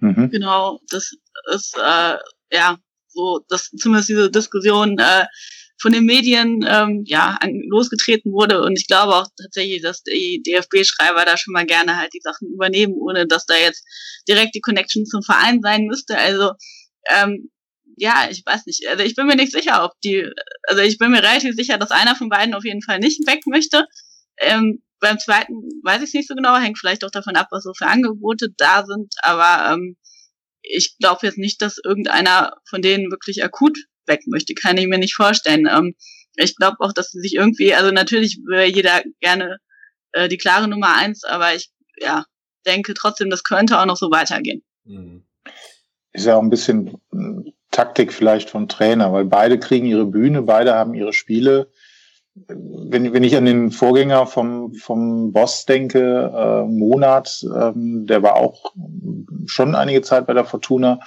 Mhm. Genau, das ist äh, ja so, dass zumindest diese Diskussion äh, von den Medien ähm, ja an, losgetreten wurde und ich glaube auch tatsächlich, dass die DFB-Schreiber da schon mal gerne halt die Sachen übernehmen, ohne dass da jetzt direkt die Connection zum Verein sein müsste. Also ähm, ja, ich weiß nicht. Also ich bin mir nicht sicher, ob die, also ich bin mir relativ sicher, dass einer von beiden auf jeden Fall nicht weg möchte. Ähm, beim zweiten weiß ich es nicht so genau, hängt vielleicht auch davon ab, was so für Angebote da sind, aber ähm, ich glaube jetzt nicht, dass irgendeiner von denen wirklich akut weg möchte, kann ich mir nicht vorstellen. Ähm, ich glaube auch, dass sie sich irgendwie, also natürlich will jeder gerne äh, die klare Nummer eins, aber ich ja denke trotzdem, das könnte auch noch so weitergehen. Mhm. Ist ja auch ein bisschen Taktik vielleicht vom Trainer, weil beide kriegen ihre Bühne, beide haben ihre Spiele. Wenn, wenn ich an den Vorgänger vom, vom Boss denke, äh, Monat, ähm, der war auch schon einige Zeit bei der Fortuna.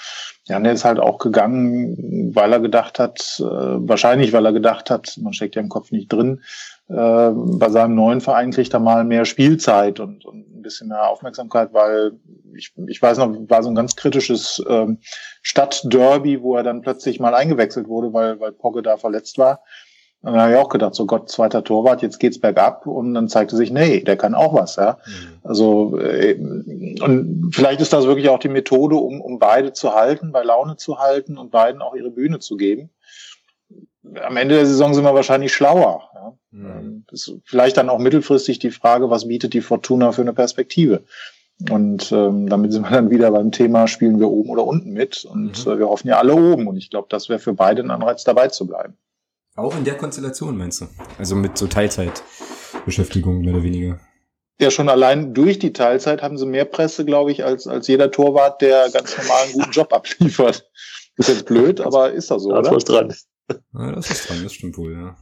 Ja, der ist halt auch gegangen, weil er gedacht hat, äh, wahrscheinlich weil er gedacht hat, man steckt ja im Kopf nicht drin, äh, bei seinem neuen Verein kriegt er mal mehr Spielzeit und, und ein bisschen mehr Aufmerksamkeit, weil ich, ich weiß noch, war so ein ganz kritisches ähm, Stadtderby, wo er dann plötzlich mal eingewechselt wurde, weil, weil Pogge da verletzt war. Dann habe ich auch gedacht, so Gott, zweiter Torwart, jetzt geht's bergab und dann zeigte sich, nee, der kann auch was, ja. Mhm. Also äh, und vielleicht ist das wirklich auch die Methode, um, um beide zu halten, bei Laune zu halten und beiden auch ihre Bühne zu geben. Am Ende der Saison sind wir wahrscheinlich schlauer. Ja. Mhm. Ähm, ist vielleicht dann auch mittelfristig die Frage, was bietet die Fortuna für eine Perspektive? Und ähm, damit sind wir dann wieder beim Thema, spielen wir oben oder unten mit. Und mhm. äh, wir hoffen ja alle oben. Und ich glaube, das wäre für beide ein Anreiz, dabei zu bleiben. Auch in der Konstellation, meinst du? Also mit so Teilzeitbeschäftigung mehr oder weniger. Ja, schon allein durch die Teilzeit haben sie mehr Presse, glaube ich, als, als jeder Torwart, der ganz normal einen guten Job abliefert. Ist jetzt blöd, aber ist das so, da oder? ist was dran. Ja, das ist dran, das stimmt wohl, ja.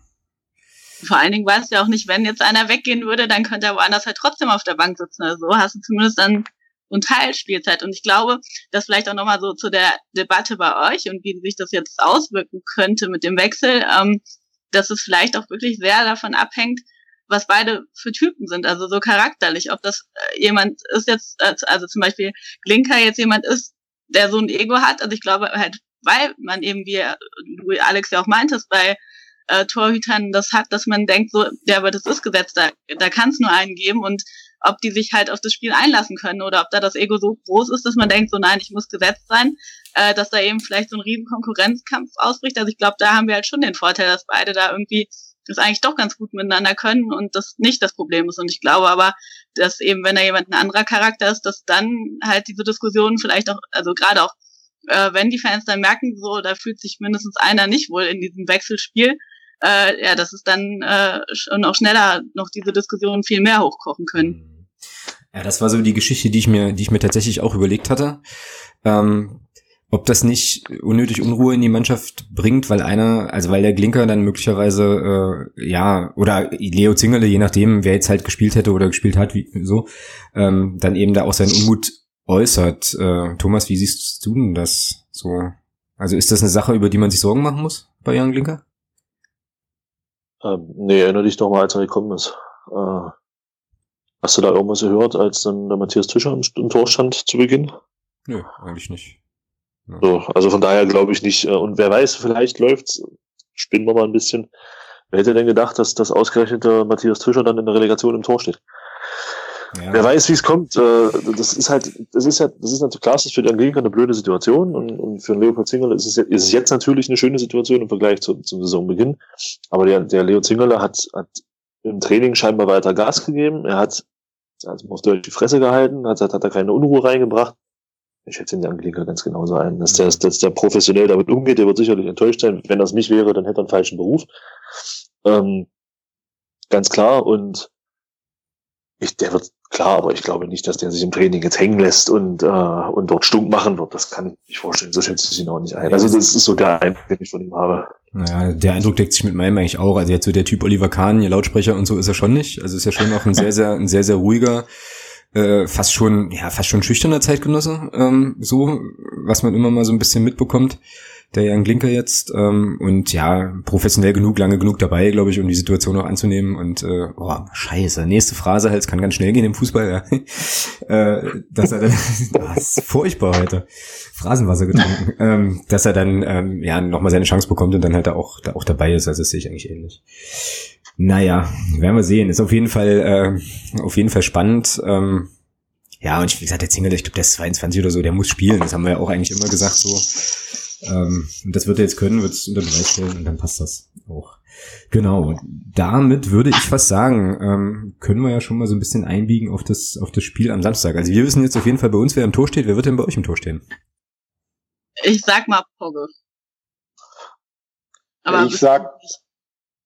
Vor allen Dingen weißt du ja auch nicht, wenn jetzt einer weggehen würde, dann könnte er woanders halt trotzdem auf der Bank sitzen. Also so hast du zumindest dann so ein Teil Spielzeit. Und ich glaube, dass vielleicht auch nochmal so zu der Debatte bei euch und wie sich das jetzt auswirken könnte mit dem Wechsel, ähm, dass es vielleicht auch wirklich sehr davon abhängt, was beide für Typen sind, also so charakterlich. Ob das äh, jemand ist jetzt, äh, also zum Beispiel Glinker jetzt jemand ist, der so ein Ego hat. Also ich glaube halt, weil man eben, wie Alex ja auch meintest, bei äh, Torhütern das hat, dass man denkt, so, ja, aber das ist Gesetz, da, da kann es nur einen geben und ob die sich halt auf das Spiel einlassen können oder ob da das Ego so groß ist, dass man denkt, so nein, ich muss gesetzt sein, äh, dass da eben vielleicht so ein riesen Konkurrenzkampf ausbricht. Also ich glaube, da haben wir halt schon den Vorteil, dass beide da irgendwie das eigentlich doch ganz gut miteinander können und das nicht das Problem ist. Und ich glaube aber, dass eben, wenn da jemand ein anderer Charakter ist, dass dann halt diese Diskussionen vielleicht auch, also gerade auch, äh, wenn die Fans dann merken, so, da fühlt sich mindestens einer nicht wohl in diesem Wechselspiel, äh, ja, dass es dann äh, schon auch schneller noch diese Diskussion viel mehr hochkochen können. Ja, das war so die Geschichte, die ich mir, die ich mir tatsächlich auch überlegt hatte. Ähm, ob das nicht unnötig Unruhe in die Mannschaft bringt, weil einer, also weil der Glinker dann möglicherweise, äh, ja, oder Leo Zingerle, je nachdem, wer jetzt halt gespielt hätte oder gespielt hat, wie so, ähm, dann eben da auch seinen Unmut äußert. Äh, Thomas, wie siehst du denn das so? Also ist das eine Sache, über die man sich Sorgen machen muss bei Jan Glinker? Ähm, nee, erinnere dich doch mal, als er gekommen ist. Äh, hast du da irgendwas gehört, als dann der Matthias Tischer im, im Tor stand zu Beginn? Nö, eigentlich nicht. Ja. So, also von daher glaube ich nicht. Äh, und wer weiß, vielleicht läuft's. Spinnen wir mal ein bisschen. Wer hätte denn gedacht, dass das ausgerechnet Matthias Tischer dann in der Relegation im Tor steht? Ja. Wer weiß, wie es kommt. Äh, das ist halt, das ist ja, das ist natürlich klar, das ist für den Angelika eine blöde Situation und, und für den Leopold Zingerle ist es, ist es jetzt natürlich eine schöne Situation im Vergleich zu, zum Saisonbeginn. Aber der, der Leo Zingerle hat, hat im Training scheinbar weiter Gas gegeben. Er hat, also auf Deutsch die Fresse gehalten, hat, hat, hat er keine Unruhe reingebracht. Ich schätze den Angelika ganz genauso ein, dass der, dass der professionell damit umgeht. Der wird sicherlich enttäuscht sein. Wenn das nicht wäre, dann hätte er einen falschen Beruf. Ähm, ganz klar. Und Ich, der wird klar, aber ich glaube nicht, dass der sich im Training jetzt hängen lässt und, äh, und dort stunk machen wird. Das kann ich nicht vorstellen. So schätze ich ihn auch nicht ein. Also das ist so der Eindruck, den ich von ihm habe. Naja, der Eindruck deckt sich mit meinem eigentlich auch. Also jetzt so der Typ Oliver Kahn, ihr Lautsprecher und so ist er schon nicht. Also ist ja schon auch ein sehr, sehr, ein sehr, sehr ruhiger, äh, fast schon, ja, fast schon schüchterner Zeitgenosse, ähm, so, was man immer mal so ein bisschen mitbekommt der Jan Glinker jetzt. Ähm, und ja, professionell genug, lange genug dabei, glaube ich, um die Situation auch anzunehmen. Und äh, oh, scheiße, nächste Phrase halt, es kann ganz schnell gehen im Fußball, ja. äh, dass er dann, das ist furchtbar heute. Phrasenwasser getrunken. ähm, dass er dann ähm, ja nochmal seine Chance bekommt und dann halt auch, da auch dabei ist. Also das sehe ich eigentlich ähnlich. Naja, werden wir sehen. Ist auf jeden Fall, äh, auf jeden Fall spannend. Ähm, ja, und wie gesagt, der Zingel, ich glaube, der ist 22 oder so, der muss spielen. Das haben wir ja auch eigentlich immer gesagt so. Ähm, und das wird er jetzt können, wird es unter Beweis stellen und dann passt das auch. Genau, damit würde ich fast sagen, ähm, können wir ja schon mal so ein bisschen einbiegen auf das, auf das Spiel am Samstag. Also wir wissen jetzt auf jeden Fall bei uns, wer im Tor steht. Wer wird denn bei euch im Tor stehen? Ich sag mal Pogge. Aber ich sag,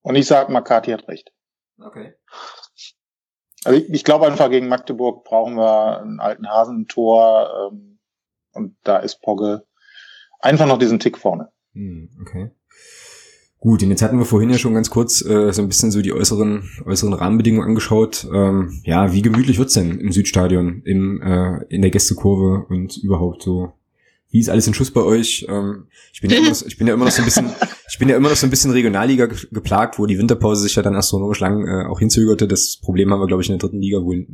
und ich sag, Makati hat recht. Okay. Also ich, ich glaube einfach, gegen Magdeburg brauchen wir einen alten Hasentor ähm, und da ist Pogge einfach noch diesen Tick vorne. Hm, okay. Gut, und jetzt hatten wir vorhin ja schon ganz kurz äh, so ein bisschen so die äußeren, äußeren Rahmenbedingungen angeschaut. Ähm, ja, wie gemütlich wird's denn im Südstadion, im, äh, in der Gästekurve und überhaupt so? Wie ist alles in Schuss bei euch? Ähm, ich, bin ja immer noch, ich bin ja immer noch so ein bisschen, ich bin ja immer noch so ein bisschen Regionalliga geplagt, wo die Winterpause sich ja dann astronomisch lang äh, auch hinzögerte. Das Problem haben wir, glaube ich, in der dritten Liga wohl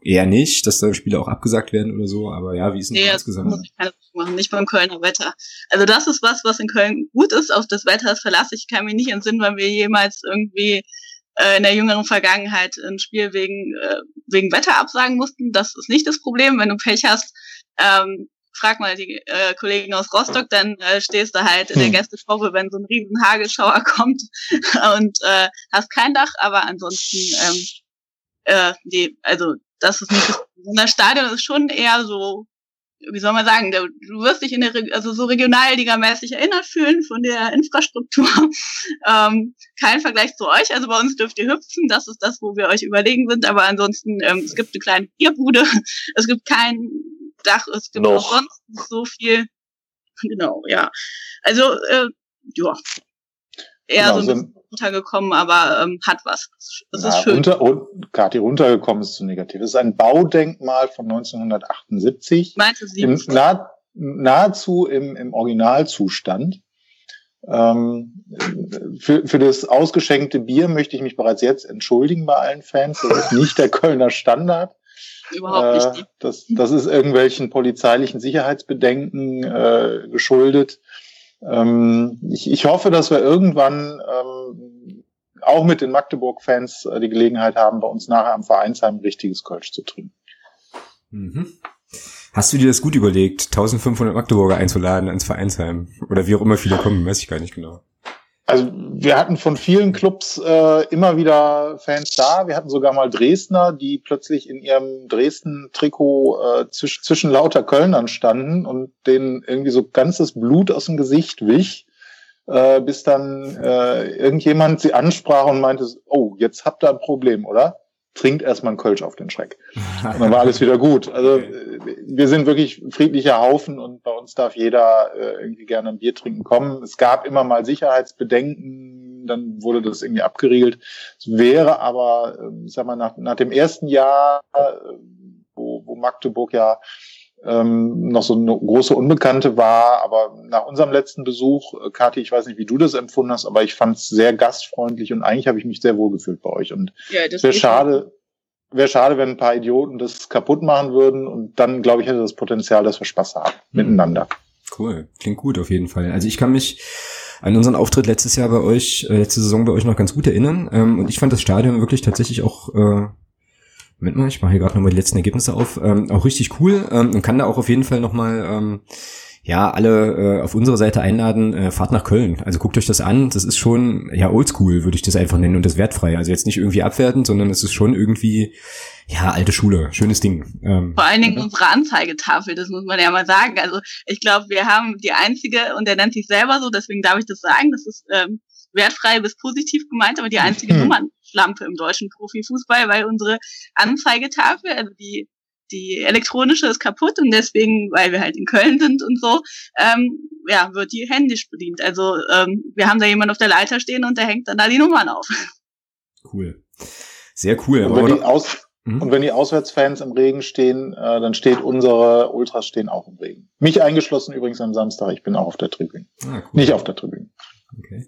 eher nicht, dass da Spiele auch abgesagt werden oder so, aber ja, wie ist denn nee, insgesamt? Machen, nicht beim Kölner Wetter. Also das ist was, was in Köln gut ist, auf das Wetter ist verlasse ich kann mich nicht entsinnen, weil wir jemals irgendwie äh, in der jüngeren Vergangenheit ein Spiel wegen, äh, wegen Wetter absagen mussten. Das ist nicht das Problem, wenn du Pech hast. Ähm, frag mal die äh, Kollegen aus Rostock, dann äh, stehst du halt in der hm. Gästeprobe, wenn so ein riesen Hagelschauer kommt und äh, hast kein Dach, aber ansonsten ähm, äh, nee, also das ist nicht das Stadion ist schon eher so, wie soll man sagen, du wirst dich in der, also so regionalligamäßig erinnert fühlen von der Infrastruktur. ähm, kein Vergleich zu euch, also bei uns dürft ihr hüpfen, das ist das, wo wir euch überlegen sind, aber ansonsten, ähm, es gibt eine kleine Bierbude, es gibt kein Dach, es gibt Noch. auch sonst so viel. Genau, ja. Also, äh, ja. Eher genau, so ein runtergekommen, aber ähm, hat was. Das ist schön. Runter, und, Kati, runtergekommen ist zu negativ. Es ist ein Baudenkmal von 1978. Meinte sie? Im, nah, nahezu im, im Originalzustand. Ähm, für, für das ausgeschenkte Bier möchte ich mich bereits jetzt entschuldigen bei allen Fans. Das ist nicht der Kölner Standard. Überhaupt nicht. Äh, das, das ist irgendwelchen polizeilichen Sicherheitsbedenken äh, geschuldet. Ähm, ich, ich hoffe, dass wir irgendwann ähm, auch mit den Magdeburg-Fans äh, die Gelegenheit haben, bei uns nachher am Vereinsheim richtiges Kölsch zu trinken. Mhm. Hast du dir das gut überlegt, 1500 Magdeburger einzuladen ins Vereinsheim? Oder wie auch immer viele kommen, weiß ich gar nicht genau. Also wir hatten von vielen Clubs äh, immer wieder Fans da. Wir hatten sogar mal Dresdner, die plötzlich in ihrem Dresden-Trikot äh, zwisch zwischen lauter Kölnern standen und denen irgendwie so ganzes Blut aus dem Gesicht wich, äh, bis dann äh, irgendjemand sie ansprach und meinte, oh, jetzt habt ihr ein Problem, oder? Trinkt erstmal einen Kölsch auf den Schreck. Und dann war alles wieder gut. Also okay. wir sind wirklich friedlicher Haufen und bei uns darf jeder äh, irgendwie gerne ein Bier trinken kommen. Es gab immer mal Sicherheitsbedenken, dann wurde das irgendwie abgeriegelt. Es wäre aber, äh, ich sag mal, nach, nach dem ersten Jahr, äh, wo, wo Magdeburg ja ähm, noch so eine große Unbekannte war. Aber nach unserem letzten Besuch, äh, Kathi, ich weiß nicht, wie du das empfunden hast, aber ich fand es sehr gastfreundlich und eigentlich habe ich mich sehr wohl gefühlt bei euch. Und ja, das wäre schade, wäre schade, wenn ein paar Idioten das kaputt machen würden und dann, glaube ich, hätte das Potenzial, dass wir Spaß haben mhm. miteinander. Cool, klingt gut auf jeden Fall. Also ich kann mich an unseren Auftritt letztes Jahr bei euch, äh, letzte Saison bei euch noch ganz gut erinnern. Ähm, und ich fand das Stadion wirklich tatsächlich auch äh, Moment mal, ich mache hier gerade nochmal die letzten Ergebnisse auf. Ähm, auch richtig cool ähm, und kann da auch auf jeden Fall nochmal ähm, ja, alle äh, auf unserer Seite einladen, äh, fahrt nach Köln. Also guckt euch das an. Das ist schon, ja, oldschool, würde ich das einfach nennen und das wertfrei. Also jetzt nicht irgendwie abwertend, sondern es ist schon irgendwie, ja, alte Schule. Schönes Ding. Ähm, Vor allen Dingen ja. unsere Anzeigetafel, das muss man ja mal sagen. Also ich glaube, wir haben die einzige, und der nennt sich selber so, deswegen darf ich das sagen, das ist ähm, wertfrei bis positiv gemeint, aber die einzige hm. Nummernschlampe im deutschen Profifußball, weil unsere Anzeigetafel, also die die elektronische ist kaputt und deswegen, weil wir halt in Köln sind und so, ähm, ja, wird die händisch bedient. Also ähm, wir haben da jemanden auf der Leiter stehen und der hängt dann da die Nummern auf. Cool. Sehr cool. Und wenn, die, Aus mhm. und wenn die Auswärtsfans im Regen stehen, äh, dann steht unsere Ultras stehen auch im Regen. Mich eingeschlossen übrigens am Samstag, ich bin auch auf der Tribüne. Ah, cool. Nicht auf der Tribüne. Okay.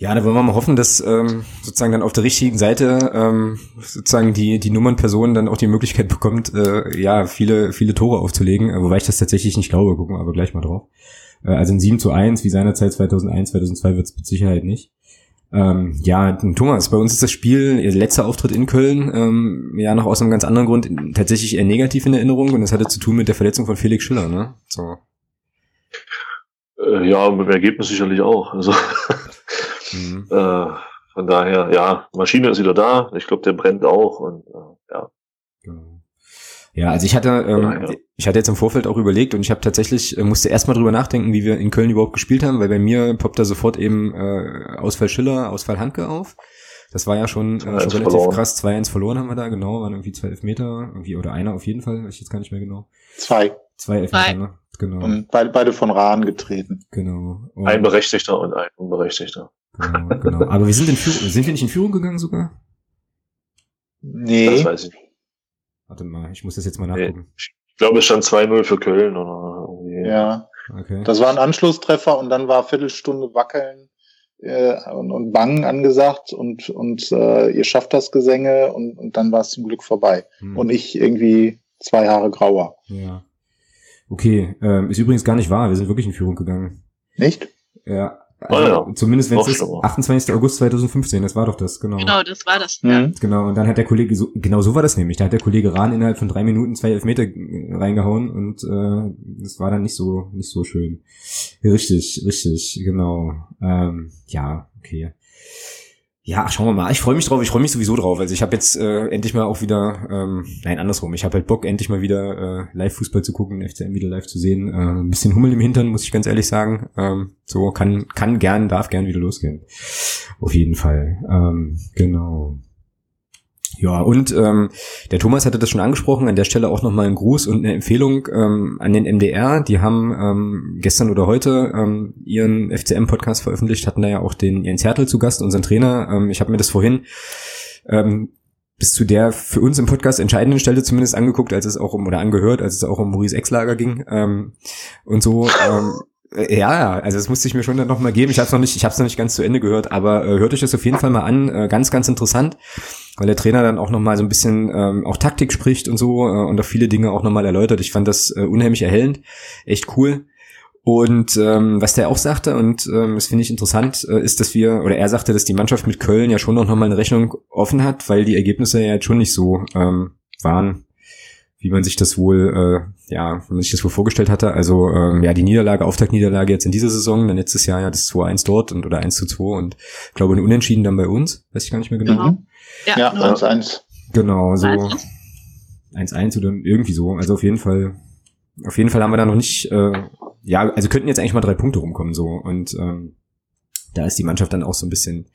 Ja, da wollen wir mal hoffen, dass ähm, sozusagen dann auf der richtigen Seite ähm, sozusagen die die Nummernperson dann auch die Möglichkeit bekommt, äh, ja viele viele Tore aufzulegen, äh, wobei ich das tatsächlich nicht glaube. Gucken wir aber gleich mal drauf. Äh, also ein 7 zu 1 wie seinerzeit 2001, 2002 wird es mit Sicherheit nicht. Ähm, ja, Thomas, bei uns ist das Spiel, ihr letzter Auftritt in Köln, ähm, ja noch aus einem ganz anderen Grund tatsächlich eher negativ in Erinnerung und das hatte zu tun mit der Verletzung von Felix Schiller, ne? So. Äh, ja, mit dem Ergebnis sicherlich auch. Also Mhm. Äh, von daher, ja, Maschine ist wieder da. Ich glaube, der brennt auch und äh, ja. Genau. Ja, also ich hatte, ähm, ja, ja. ich hatte jetzt im Vorfeld auch überlegt und ich habe tatsächlich, äh, musste erstmal drüber nachdenken, wie wir in Köln überhaupt gespielt haben, weil bei mir poppt da sofort eben äh, Ausfall Schiller, Ausfall Handke auf. Das war ja schon, äh, schon relativ verloren. krass. 2-1 verloren haben wir da, genau, waren irgendwie zwei Elfmeter, irgendwie, oder einer auf jeden Fall, weiß ich jetzt gar nicht mehr genau. Zwei. Zwei Elfmeter, ne? Genau. Und beide, beide von Rahn getreten. Genau. Und ein Berechtigter und ein Unberechtigter. Genau, genau. Aber wir sind in Führung, sind wir nicht in Führung gegangen sogar? Nee. Das weiß ich nicht. Warte mal, ich muss das jetzt mal nachgucken. Nee. Ich glaube, es stand 2-0 für Köln oder irgendwie. Ja. Okay. Das war ein Anschlusstreffer und dann war Viertelstunde Wackeln äh, und, und Bangen angesagt und, und äh, ihr schafft das Gesänge und, und dann war es zum Glück vorbei. Hm. Und ich irgendwie zwei Haare grauer. Ja. Okay, ähm, ist übrigens gar nicht wahr, wir sind wirklich in Führung gegangen. Nicht? Ja, also, oh ja. Zumindest wenn es ist, 28. August 2015, das war doch das, genau. Genau, das war das, mhm. ja. Genau, und dann hat der Kollege, so, genau so war das nämlich, da hat der Kollege Rahn innerhalb von drei Minuten zwei Elfmeter reingehauen und äh, das war dann nicht so, nicht so schön. Richtig, richtig, genau. Ähm, ja, okay. Ja, schauen wir mal. Ich freue mich drauf. Ich freue mich sowieso drauf. Also ich habe jetzt äh, endlich mal auch wieder, ähm, nein, andersrum. Ich habe halt Bock, endlich mal wieder äh, Live-Fußball zu gucken, FCM wieder live zu sehen. Äh, ein bisschen Hummel im Hintern, muss ich ganz ehrlich sagen. Ähm, so kann kann gern, darf gern wieder losgehen. Auf jeden Fall. Ähm, genau. Ja, und ähm, der Thomas hatte das schon angesprochen, an der Stelle auch nochmal ein Gruß und eine Empfehlung ähm, an den MDR. Die haben ähm, gestern oder heute ähm, ihren FCM-Podcast veröffentlicht, hatten da ja auch den Jens Hertel zu Gast, unseren Trainer. Ähm, ich habe mir das vorhin ähm, bis zu der für uns im Podcast entscheidenden Stelle zumindest angeguckt, als es auch um, oder angehört, als es auch um Maurice Exlager ging. Ähm, und so, ähm, äh, ja, also das musste ich mir schon dann nochmal geben. Ich habe es noch nicht, ich habe noch nicht ganz zu Ende gehört, aber äh, hört euch das auf jeden Fall mal an. Äh, ganz, ganz interessant weil der Trainer dann auch nochmal so ein bisschen ähm, auch Taktik spricht und so äh, und auch viele Dinge auch nochmal erläutert. Ich fand das äh, unheimlich erhellend, echt cool. Und ähm, was der auch sagte, und ähm, das finde ich interessant, äh, ist, dass wir, oder er sagte, dass die Mannschaft mit Köln ja schon noch mal eine Rechnung offen hat, weil die Ergebnisse ja jetzt schon nicht so ähm, waren, wie man sich das wohl, äh, ja, wie man sich das wohl vorgestellt hatte. Also ähm, ja, die Niederlage, Auftaktniederlage jetzt in dieser Saison, dann letztes Jahr ja das 2-1 dort und oder 1 zu 2 und ich glaube eine Unentschieden dann bei uns, weiß ich gar nicht mehr genau. Mhm. Ja, 1-1. Genau, so 1-1 oder irgendwie so. Also auf jeden Fall, auf jeden Fall haben wir da noch nicht, äh, ja, also könnten jetzt eigentlich mal drei Punkte rumkommen so und ähm, da ist die Mannschaft dann auch so ein bisschen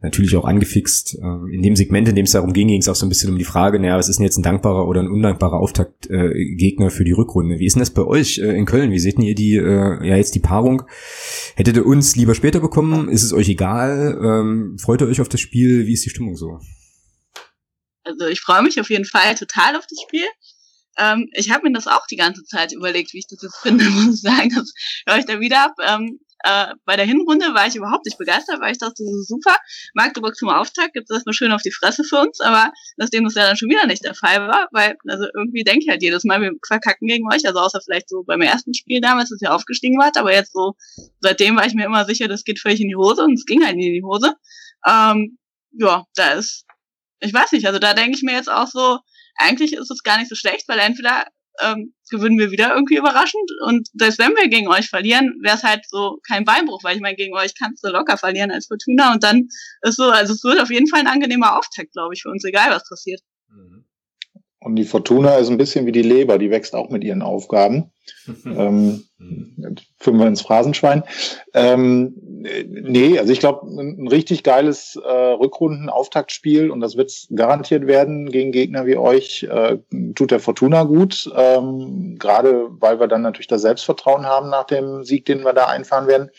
natürlich auch angefixt. Ähm, in dem Segment, in dem es darum ging, ging es auch so ein bisschen um die Frage, naja, was ist denn jetzt ein dankbarer oder ein undankbarer Auftaktgegner für die Rückrunde? Wie ist denn das bei euch äh, in Köln? Wie seht ihr die, äh, ja jetzt die Paarung? Hättet ihr uns lieber später bekommen? Ist es euch egal? Ähm, freut ihr euch auf das Spiel? Wie ist die Stimmung so? Also ich freue mich auf jeden Fall total auf das Spiel. Ähm, ich habe mir das auch die ganze Zeit überlegt, wie ich das jetzt finde, muss ich sagen. Das höre ich da wieder ab. Äh, bei der Hinrunde war ich überhaupt nicht begeistert, weil ich dachte, das ist super. Magdeburg zum Auftakt gibt es erstmal schön auf die Fresse für uns, aber nachdem das ja dann schon wieder nicht der Fall war, weil, also irgendwie denke ich halt jedes Mal, wir verkacken gegen euch, also außer vielleicht so beim ersten Spiel damals, dass ihr aufgestiegen wart, aber jetzt so, seitdem war ich mir immer sicher, das geht völlig in die Hose und es ging halt nie in die Hose. Ähm, ja, da ist, ich weiß nicht, also da denke ich mir jetzt auch so, eigentlich ist es gar nicht so schlecht, weil entweder ähm, gewinnen wir wieder irgendwie überraschend. Und selbst wenn wir gegen euch verlieren, wäre es halt so kein Beinbruch, weil ich meine, gegen euch kannst du locker verlieren als Fortuna. Und dann ist so, also es wird auf jeden Fall ein angenehmer Auftakt, glaube ich, für uns, egal was passiert. Und die Fortuna ist ein bisschen wie die Leber, die wächst auch mit ihren Aufgaben. ähm, führen wir ins Phrasenschwein. Ähm, nee, also ich glaube, ein, ein, richtig geiles äh, Rückrunden-Auftaktspiel und das wird garantiert werden gegen Gegner wie euch. Äh, tut der Fortuna gut, ähm, gerade weil wir dann natürlich das Selbstvertrauen haben nach dem Sieg, den wir da einfahren werden.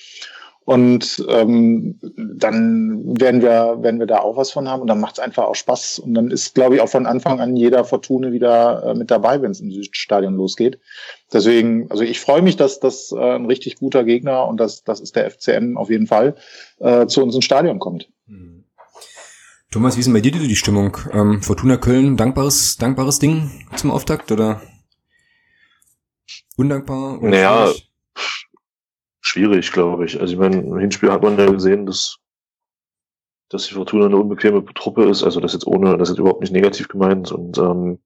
Und ähm, dann werden wir, werden wir da auch was von haben und dann macht es einfach auch Spaß. Und dann ist, glaube ich, auch von Anfang an jeder Fortune wieder äh, mit dabei, wenn es im Südstadion losgeht. Deswegen, also ich freue mich, dass das äh, ein richtig guter Gegner und das, das ist der FCM auf jeden Fall, äh, zu uns ins Stadion kommt. Hm. Thomas, wie ist denn bei dir die Stimmung? Ähm, Fortuna Köln, dankbares, dankbares Ding zum Auftakt oder undankbar? Oder naja, schwierig, glaube ich. Also ich meine, im Hinspiel hat man ja gesehen, dass, dass die Fortuna eine unbequeme Truppe ist, also das jetzt ohne, das ist überhaupt nicht negativ gemeint und ähm,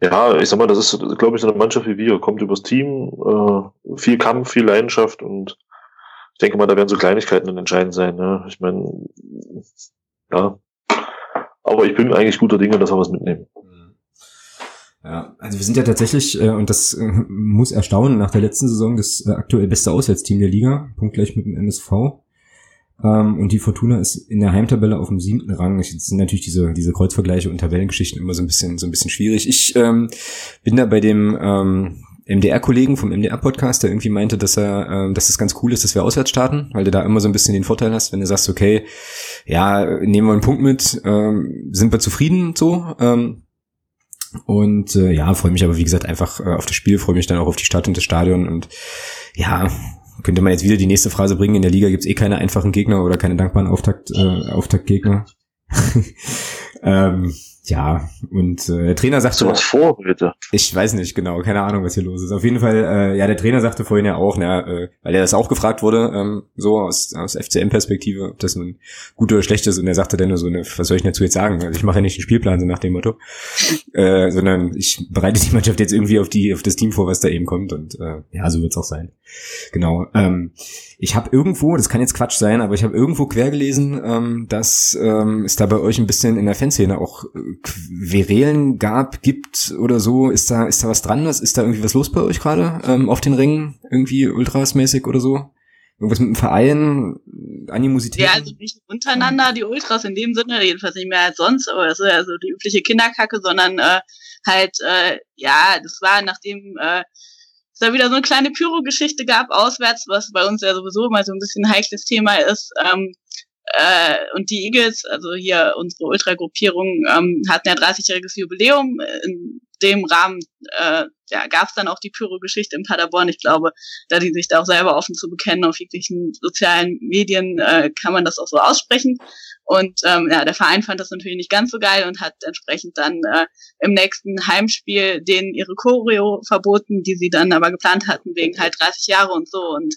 ja, ich sag mal, das ist, glaube ich, so eine Mannschaft wie wir, kommt übers Team, äh, viel Kampf, viel Leidenschaft und ich denke mal, da werden so Kleinigkeiten dann entscheidend sein. Ne? Ich meine, ja, aber ich bin eigentlich guter Dinge, dass wir was mitnehmen. Ja, also wir sind ja tatsächlich, äh, und das äh, muss erstaunen, nach der letzten Saison das äh, aktuell beste Auswärtsteam der Liga, punktgleich mit dem MSV. Ähm, und die Fortuna ist in der Heimtabelle auf dem siebten Rang. Es sind natürlich diese, diese Kreuzvergleiche und Tabellengeschichten immer so ein bisschen, so ein bisschen schwierig. Ich ähm, bin da bei dem ähm, MDR-Kollegen vom MDR-Podcast, der irgendwie meinte, dass er, ähm, dass es ganz cool ist, dass wir auswärts starten, weil du da immer so ein bisschen den Vorteil hast, wenn du sagst, okay, ja, nehmen wir einen Punkt mit, ähm, sind wir zufrieden so. Ähm, und äh, ja, freue mich aber wie gesagt einfach äh, auf das Spiel, freue mich dann auch auf die Stadt und das Stadion und ja, könnte man jetzt wieder die nächste Phrase bringen, in der Liga gibt's eh keine einfachen Gegner oder keine dankbaren Auftakt, äh, Auftaktgegner. ähm, ja, und äh, der Trainer sagte. So was vor, bitte. Ich weiß nicht genau, keine Ahnung, was hier los ist. Auf jeden Fall, äh, ja, der Trainer sagte vorhin ja auch, na, äh, weil er das auch gefragt wurde, ähm, so aus, aus FCM-Perspektive, ob das nun gut oder schlecht ist. Und er sagte dann nur so, ne, was soll ich dazu jetzt sagen? Also ich mache ja nicht den Spielplan, so nach dem Motto. äh, sondern ich bereite die Mannschaft jetzt irgendwie auf die, auf das Team vor, was da eben kommt. Und äh, ja, so wird's auch sein. Genau. Ähm, ich habe irgendwo, das kann jetzt Quatsch sein, aber ich habe irgendwo quer gelesen, ähm, dass ähm, es da bei euch ein bisschen in der Fanszene auch äh, Querelen gab, gibt oder so. Ist da, ist da was dran? Ist da irgendwie was los bei euch gerade ähm, auf den Ringen? Irgendwie ultrasmäßig oder so? Irgendwas mit dem Verein, Animosität? Ja, also nicht untereinander, die Ultras in dem Sinne, jedenfalls nicht mehr als sonst, aber das ist ja so die übliche Kinderkacke, sondern äh, halt, äh, ja, das war nachdem äh, es da wieder so eine kleine Pyro-Geschichte gab auswärts, was bei uns ja sowieso mal so ein bisschen ein heikles Thema ist. Ähm, äh, und die Eagles, also hier unsere Ultra-Gruppierung, ähm, hatten ja 30-jähriges Jubiläum. In dem Rahmen äh, ja, gab es dann auch die Pyro-Geschichte in Paderborn. Ich glaube, da die sich da auch selber offen zu bekennen auf jeglichen sozialen Medien, äh, kann man das auch so aussprechen. Und ähm, ja, der Verein fand das natürlich nicht ganz so geil und hat entsprechend dann äh, im nächsten Heimspiel denen ihre Choreo verboten, die sie dann aber geplant hatten wegen halt 30 Jahre und so. Und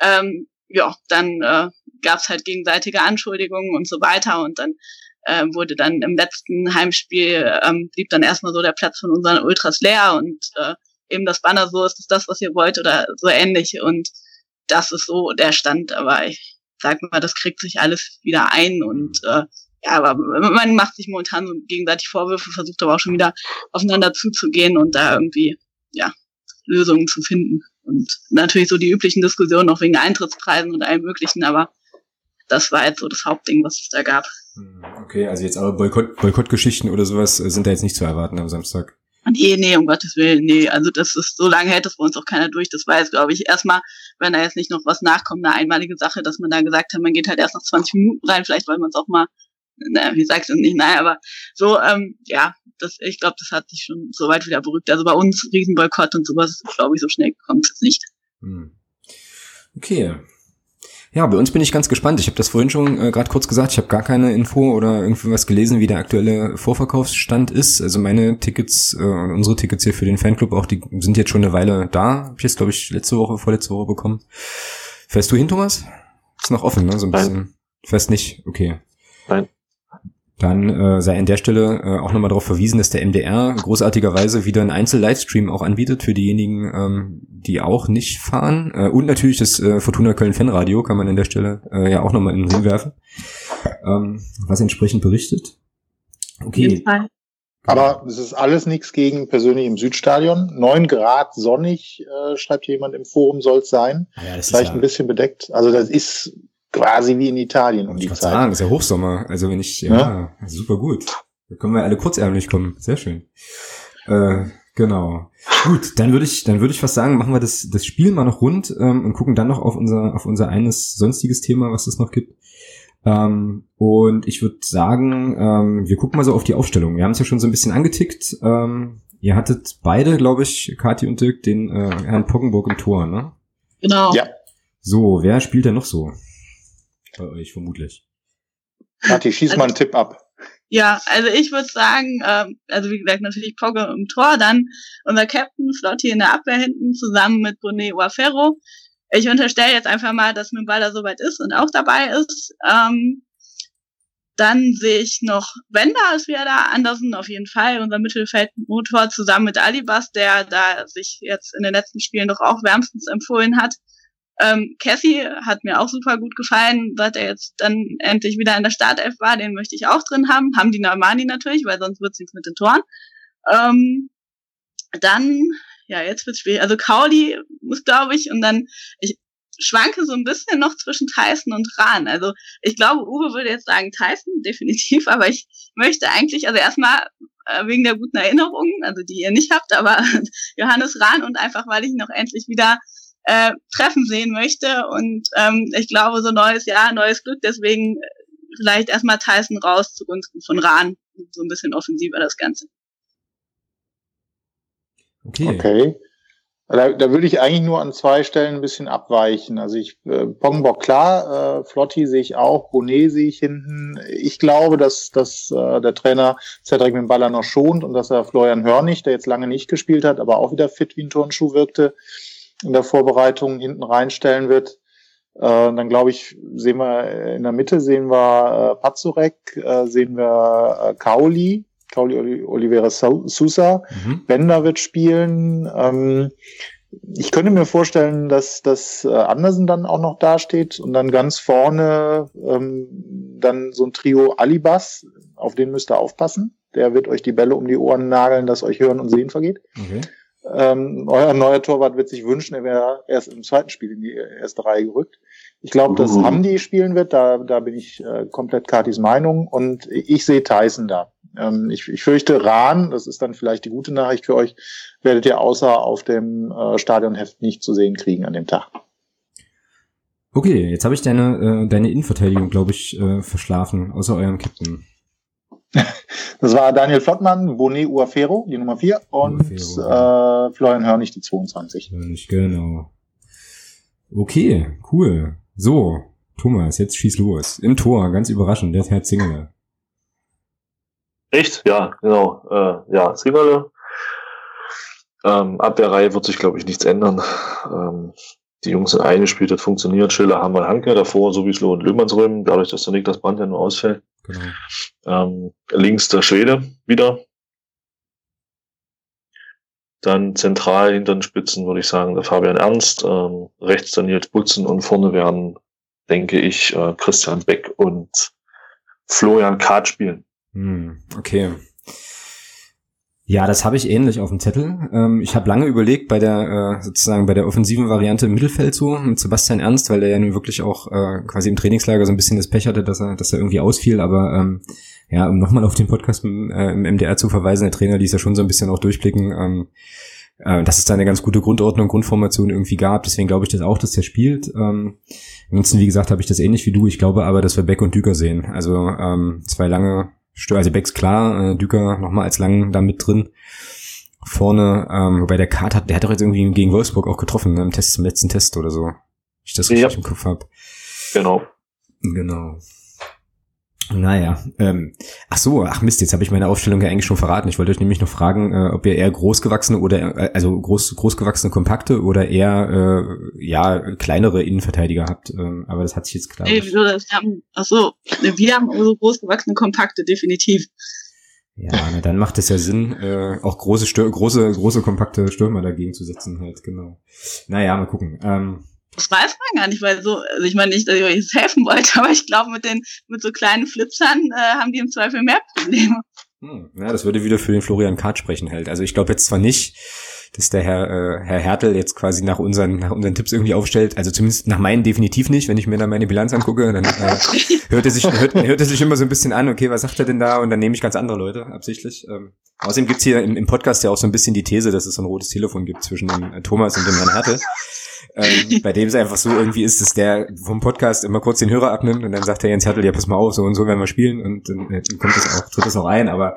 ähm, ja, dann äh, gab es halt gegenseitige Anschuldigungen und so weiter. Und dann äh, wurde dann im letzten Heimspiel ähm, blieb dann erstmal so der Platz von unseren Ultras leer und äh, eben das Banner so ist es das, was ihr wollt oder so ähnlich. Und das ist so der Stand, aber ich sag mal, das kriegt sich alles wieder ein und äh, ja, aber man macht sich momentan so gegenseitig Vorwürfe, versucht aber auch schon wieder aufeinander zuzugehen und da irgendwie ja Lösungen zu finden. Und natürlich so die üblichen Diskussionen auch wegen Eintrittspreisen und allem möglichen, aber das war jetzt so das Hauptding, was es da gab. Hm, okay, also jetzt aber Boykott, Boykottgeschichten oder sowas äh, sind da jetzt nicht zu erwarten am Samstag. Nee, nee, um Gottes Willen, nee. Also das ist, so lange hält das bei uns auch keiner durch. Das jetzt, glaube ich, erstmal, wenn da jetzt nicht noch was nachkommt, eine einmalige Sache, dass man da gesagt hat, man geht halt erst nach 20 Minuten rein, vielleicht weil man es auch mal, naja, wie sagst du nicht, naja, aber so, ähm, ja, das, ich glaube, das hat sich schon so weit wieder beruhigt. Also bei uns Riesenboykott und sowas, glaube ich, so schnell kommt es nicht. Hm. Okay, ja, bei uns bin ich ganz gespannt. Ich habe das vorhin schon äh, gerade kurz gesagt. Ich habe gar keine Info oder irgendwie was gelesen, wie der aktuelle Vorverkaufsstand ist. Also meine Tickets, äh, unsere Tickets hier für den Fanclub auch, die sind jetzt schon eine Weile da. Hab ich jetzt, glaube ich, letzte Woche, vorletzte Woche bekommen. Fährst du hin, Thomas? Ist noch offen, ne? So ein bisschen. Nein. Fährst nicht? Okay. Nein. Dann äh, sei an der Stelle äh, auch nochmal darauf verwiesen, dass der MDR großartigerweise wieder einen Einzel-Livestream auch anbietet für diejenigen, ähm, die auch nicht fahren. Äh, und natürlich das äh, Fortuna Köln Fanradio kann man an der Stelle äh, ja auch nochmal in den Ring werfen, ähm, was entsprechend berichtet. Okay. Aber es ist alles nichts gegen persönlich im Südstadion. Neun Grad sonnig, äh, schreibt jemand im Forum, soll es sein. Ah ja, das Vielleicht ist ja, ein bisschen bedeckt. Also das ist quasi wie in Italien um ich die Zeit. sagen, ist ja Hochsommer. Also wenn ich, ja, super gut. Da können wir alle kurzärmlich kommen. Sehr schön. Äh, genau. Gut, dann würde ich, dann würde ich fast sagen, machen wir das, das Spiel mal noch rund ähm, und gucken dann noch auf unser, auf unser eines sonstiges Thema, was es noch gibt. Ähm, und ich würde sagen, ähm, wir gucken mal so auf die Aufstellung. Wir haben es ja schon so ein bisschen angetickt. Ähm, ihr hattet beide, glaube ich, Kathi und Dirk, den äh, Herrn Poggenburg im Tor, ne? Genau. Ja. So, wer spielt denn noch so? Bei euch vermutlich. Kathi, schieß mal einen Tipp ab. Ja, also ich würde sagen, ähm, also wie gesagt, natürlich Pogge im Tor, dann unser Captain Flotti in der Abwehr hinten zusammen mit Bonet Uaferro. Ich unterstelle jetzt einfach mal, dass Mimbala soweit ist und auch dabei ist. Ähm, dann sehe ich noch Wender ist wieder da, Andersen auf jeden Fall, unser Mittelfeldmotor zusammen mit Alibas, der da sich jetzt in den letzten Spielen doch auch wärmstens empfohlen hat. Ähm, Cassie hat mir auch super gut gefallen, seit er jetzt dann endlich wieder in der Startelf war. Den möchte ich auch drin haben. Haben die Normani natürlich, weil sonst wird's nichts mit den Toren. Ähm, dann, ja, jetzt wird's schwierig. Also Kauli muss, glaube ich, und dann, ich schwanke so ein bisschen noch zwischen Tyson und Rahn. Also ich glaube, Uwe würde jetzt sagen Tyson, definitiv, aber ich möchte eigentlich, also erstmal äh, wegen der guten Erinnerungen, also die ihr nicht habt, aber Johannes Rahn und einfach, weil ich noch endlich wieder äh, treffen sehen möchte. Und ähm, ich glaube, so neues Jahr, neues Glück, deswegen vielleicht erstmal Tyson raus zugunsten von Rahn. So ein bisschen offensiver das Ganze. Okay. Okay. Da, da würde ich eigentlich nur an zwei Stellen ein bisschen abweichen. Also ich, äh, Pongbock klar, äh, Flotti sehe ich auch, Bonet sehe ich hinten. Ich glaube, dass, dass äh, der Trainer Cedric mit dem Baller noch schont und dass er Florian Hörnig, der jetzt lange nicht gespielt hat, aber auch wieder fit wie ein Turnschuh wirkte, in der Vorbereitung hinten reinstellen wird. Äh, dann glaube ich, sehen wir in der Mitte sehen wir äh, Pazurek, äh, sehen wir äh, Kauli, Kauli Oli- Oliveira Sousa. Mhm. Bender wird spielen. Ähm, ich könnte mir vorstellen, dass dass äh, Andersen dann auch noch dasteht und dann ganz vorne ähm, dann so ein Trio Alibas, auf den müsst ihr aufpassen. Der wird euch die Bälle um die Ohren nageln, dass euch Hören und Sehen vergeht. Okay. Ähm, euer neuer Torwart wird sich wünschen, er wäre erst im zweiten Spiel in die erste Reihe gerückt. Ich glaube, dass Mhm. Hamdi spielen wird, da, da bin ich äh, komplett Katis Meinung und ich sehe Tyson da. Ähm, ich, ich fürchte, Rahn, das ist dann vielleicht die gute Nachricht für euch, werdet ihr außer auf dem äh, Stadionheft nicht zu sehen kriegen an dem Tag. Okay, jetzt habe ich deine, äh, deine Innenverteidigung, glaube ich, äh, verschlafen, außer eurem Captain. Das war Daniel Flottmann, Bonet Uafero, die Nummer 4 und Uafero. äh, Florian Hörnig, die 22. Ja, nicht genau. Okay, cool. So, Thomas, jetzt schieß los. Im Tor, ganz überraschend, der Herr Zingerle. Echt? Ja, genau. Äh, ja, Zingerle. Ähm, Abwehrreihe wird sich, glaube ich, nichts ändern. Ähm, die Jungs sind eingespielt, das funktioniert. Schiller, Hammer, Hanke davor, Sowieso und Löhmannsröhm, dadurch, dass der Niklas Brandt ja nur ausfällt. Genau. Ähm, links der Schwede wieder. Dann zentral hinter den Spitzen würde ich sagen der Fabian Ernst, ähm, rechts dann Nils Butzen und vorne werden, denke ich, äh, Christian Beck und Florian Kart spielen. Hm, okay. Ja, das habe ich ähnlich auf dem Zettel. Ähm, ich habe lange überlegt bei der äh, sozusagen bei der offensiven Variante im Mittelfeld so mit Sebastian Ernst, weil er ja nun wirklich auch äh, quasi im Trainingslager so ein bisschen das Pech hatte, dass er, dass er irgendwie ausfiel. Aber ähm, ja, um nochmal auf den Podcast im, äh, im MDR zu verweisen, der Trainer ließ ja schon so ein bisschen auch durchblicken, ähm, äh, dass es da eine ganz gute Grundordnung, Grundformation irgendwie gab. Deswegen glaube ich das auch, dass der spielt. Ähm, ansonsten, wie gesagt, habe ich das ähnlich wie du. Ich glaube aber, dass wir Beck und Düker sehen. Also ähm, zwei lange also Becks klar, äh, Düker nochmal als lang da mit drin. Vorne, ähm, wobei der Kart hat, der hat doch jetzt irgendwie gegen Wolfsburg auch getroffen, ne, im Test, im letzten Test oder so. Wenn Ich das richtig Ja. im Kopf hab. Genau. Genau. Naja, ähm, ach so, ach Mist, jetzt habe ich meine Aufstellung ja eigentlich schon verraten. Ich wollte euch nämlich noch fragen, äh, ob ihr eher großgewachsene oder äh, also groß großgewachsene kompakte oder eher äh, ja kleinere Innenverteidiger habt. Ähm, aber das hat sich jetzt klar. Nee, wieso das? Wir haben, ach so, wir haben so großgewachsene Kompakte, definitiv. Ja, na, dann macht es ja Sinn, äh, auch große Stür große große kompakte Stürmer dagegen zu setzen halt. Genau. Naja, mal gucken. Ähm, Das weiß man gar nicht, weil so, also ich meine nicht, dass ich euch jetzt helfen wollte, aber ich glaube, mit den, mit so kleinen Flitzern äh, haben die im Zweifel mehr Probleme. Hm, ja, das würde wieder für den Florian Kart sprechen halt. Also ich glaube jetzt zwar nicht, dass der Herr, äh, Herr Hertel jetzt quasi nach unseren, nach unseren Tipps irgendwie aufstellt. Also zumindest nach meinen definitiv nicht. Wenn ich mir da meine Bilanz angucke, dann äh, hört, er sich, hört, hört er sich immer so ein bisschen an, okay, was sagt er denn da? Und dann nehme ich ganz andere Leute, absichtlich. Ähm, außerdem gibt's hier im, im Podcast ja auch so ein bisschen die These, dass es so ein rotes Telefon gibt zwischen dem äh, Thomas und dem Herrn Hertel ähm, bei dem es einfach so irgendwie ist, dass der vom Podcast immer kurz den Hörer abnimmt und dann sagt der Jens Hertel, ja pass mal auf, so und so werden wir spielen und dann, dann kommt das auch, tritt das auch ein, aber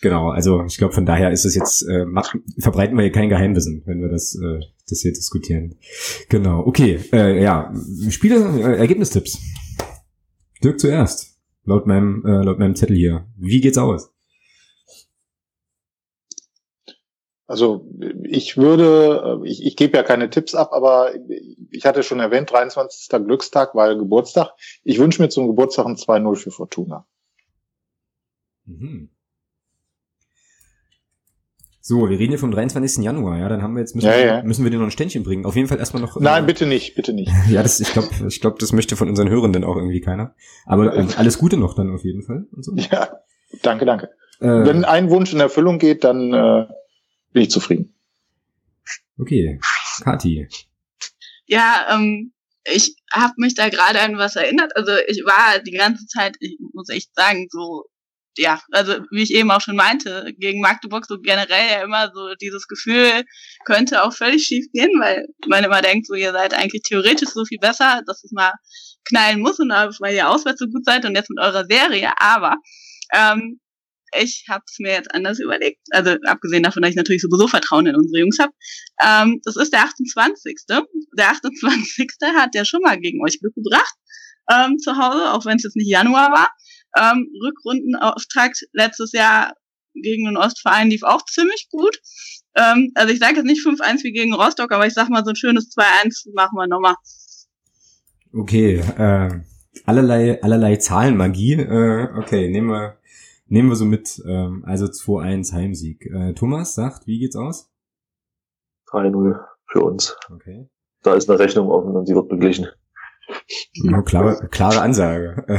genau, also ich glaube von daher ist es jetzt, äh, macht, verbreiten wir hier kein Geheimwissen, wenn wir das, äh, das hier diskutieren. Genau, okay, äh, ja, Spiele, äh, Ergebnistipps. Dirk zuerst, laut meinem, äh, laut meinem Zettel hier. Wie geht's aus? Also ich würde, äh, ich, ich gebe ja keine Tipps ab, aber ich hatte schon erwähnt, 23. Glückstag, weil Geburtstag. Ich wünsche mir zum Geburtstag ein 2-0 für Fortuna. Mhm. So, wir reden hier vom 23. Januar, ja, dann haben wir jetzt, müssen, Ja, wir, ja. müssen wir dir noch ein Ständchen bringen. Auf jeden Fall erstmal noch. Nein, äh, bitte nicht, bitte nicht. Ja, das, ich glaube, ich glaub, das möchte von unseren Hörenden auch irgendwie keiner. Aber äh, alles Gute noch dann auf jeden Fall. Und so. Ja, danke, danke. Äh, Wenn ein Wunsch in Erfüllung geht, dann äh, bin ich zufrieden. okay, Kati. Ja, ähm, ich habe mich da gerade an was erinnert. Also ich war die ganze Zeit, ich muss echt sagen, so, ja, also wie ich eben auch schon meinte, gegen Magdeburg so generell ja immer so dieses Gefühl, könnte auch völlig schief gehen, weil man immer denkt, so ihr seid eigentlich theoretisch so viel besser, dass es mal knallen muss und weil ihr auswärts so gut seid und jetzt mit eurer Serie. Aber ähm, ich habe es mir jetzt anders überlegt. Also abgesehen davon, dass ich natürlich sowieso Vertrauen in unsere Jungs habe. Ähm, das ist der 28. Der 28. hat ja schon mal gegen euch Glück gebracht ähm, zu Hause, auch wenn es jetzt nicht Januar war. Ähm, Rückrundenauftakt letztes Jahr gegen den Ostverein lief auch ziemlich gut. Ähm, also ich sage jetzt nicht 5-1 wie gegen Rostock, aber ich sag mal so ein schönes 2-1 machen wir nochmal. Okay, äh, allerlei, allerlei Zahlenmagie. Äh, okay, nehmen wir, nehmen wir so mit. Ähm, also 2-1 Heimsieg. Äh, Thomas sagt, wie geht's aus? 3-0 für uns. Okay. Da ist eine Rechnung offen und die wird beglichen. Ja, klare, klare Ansage.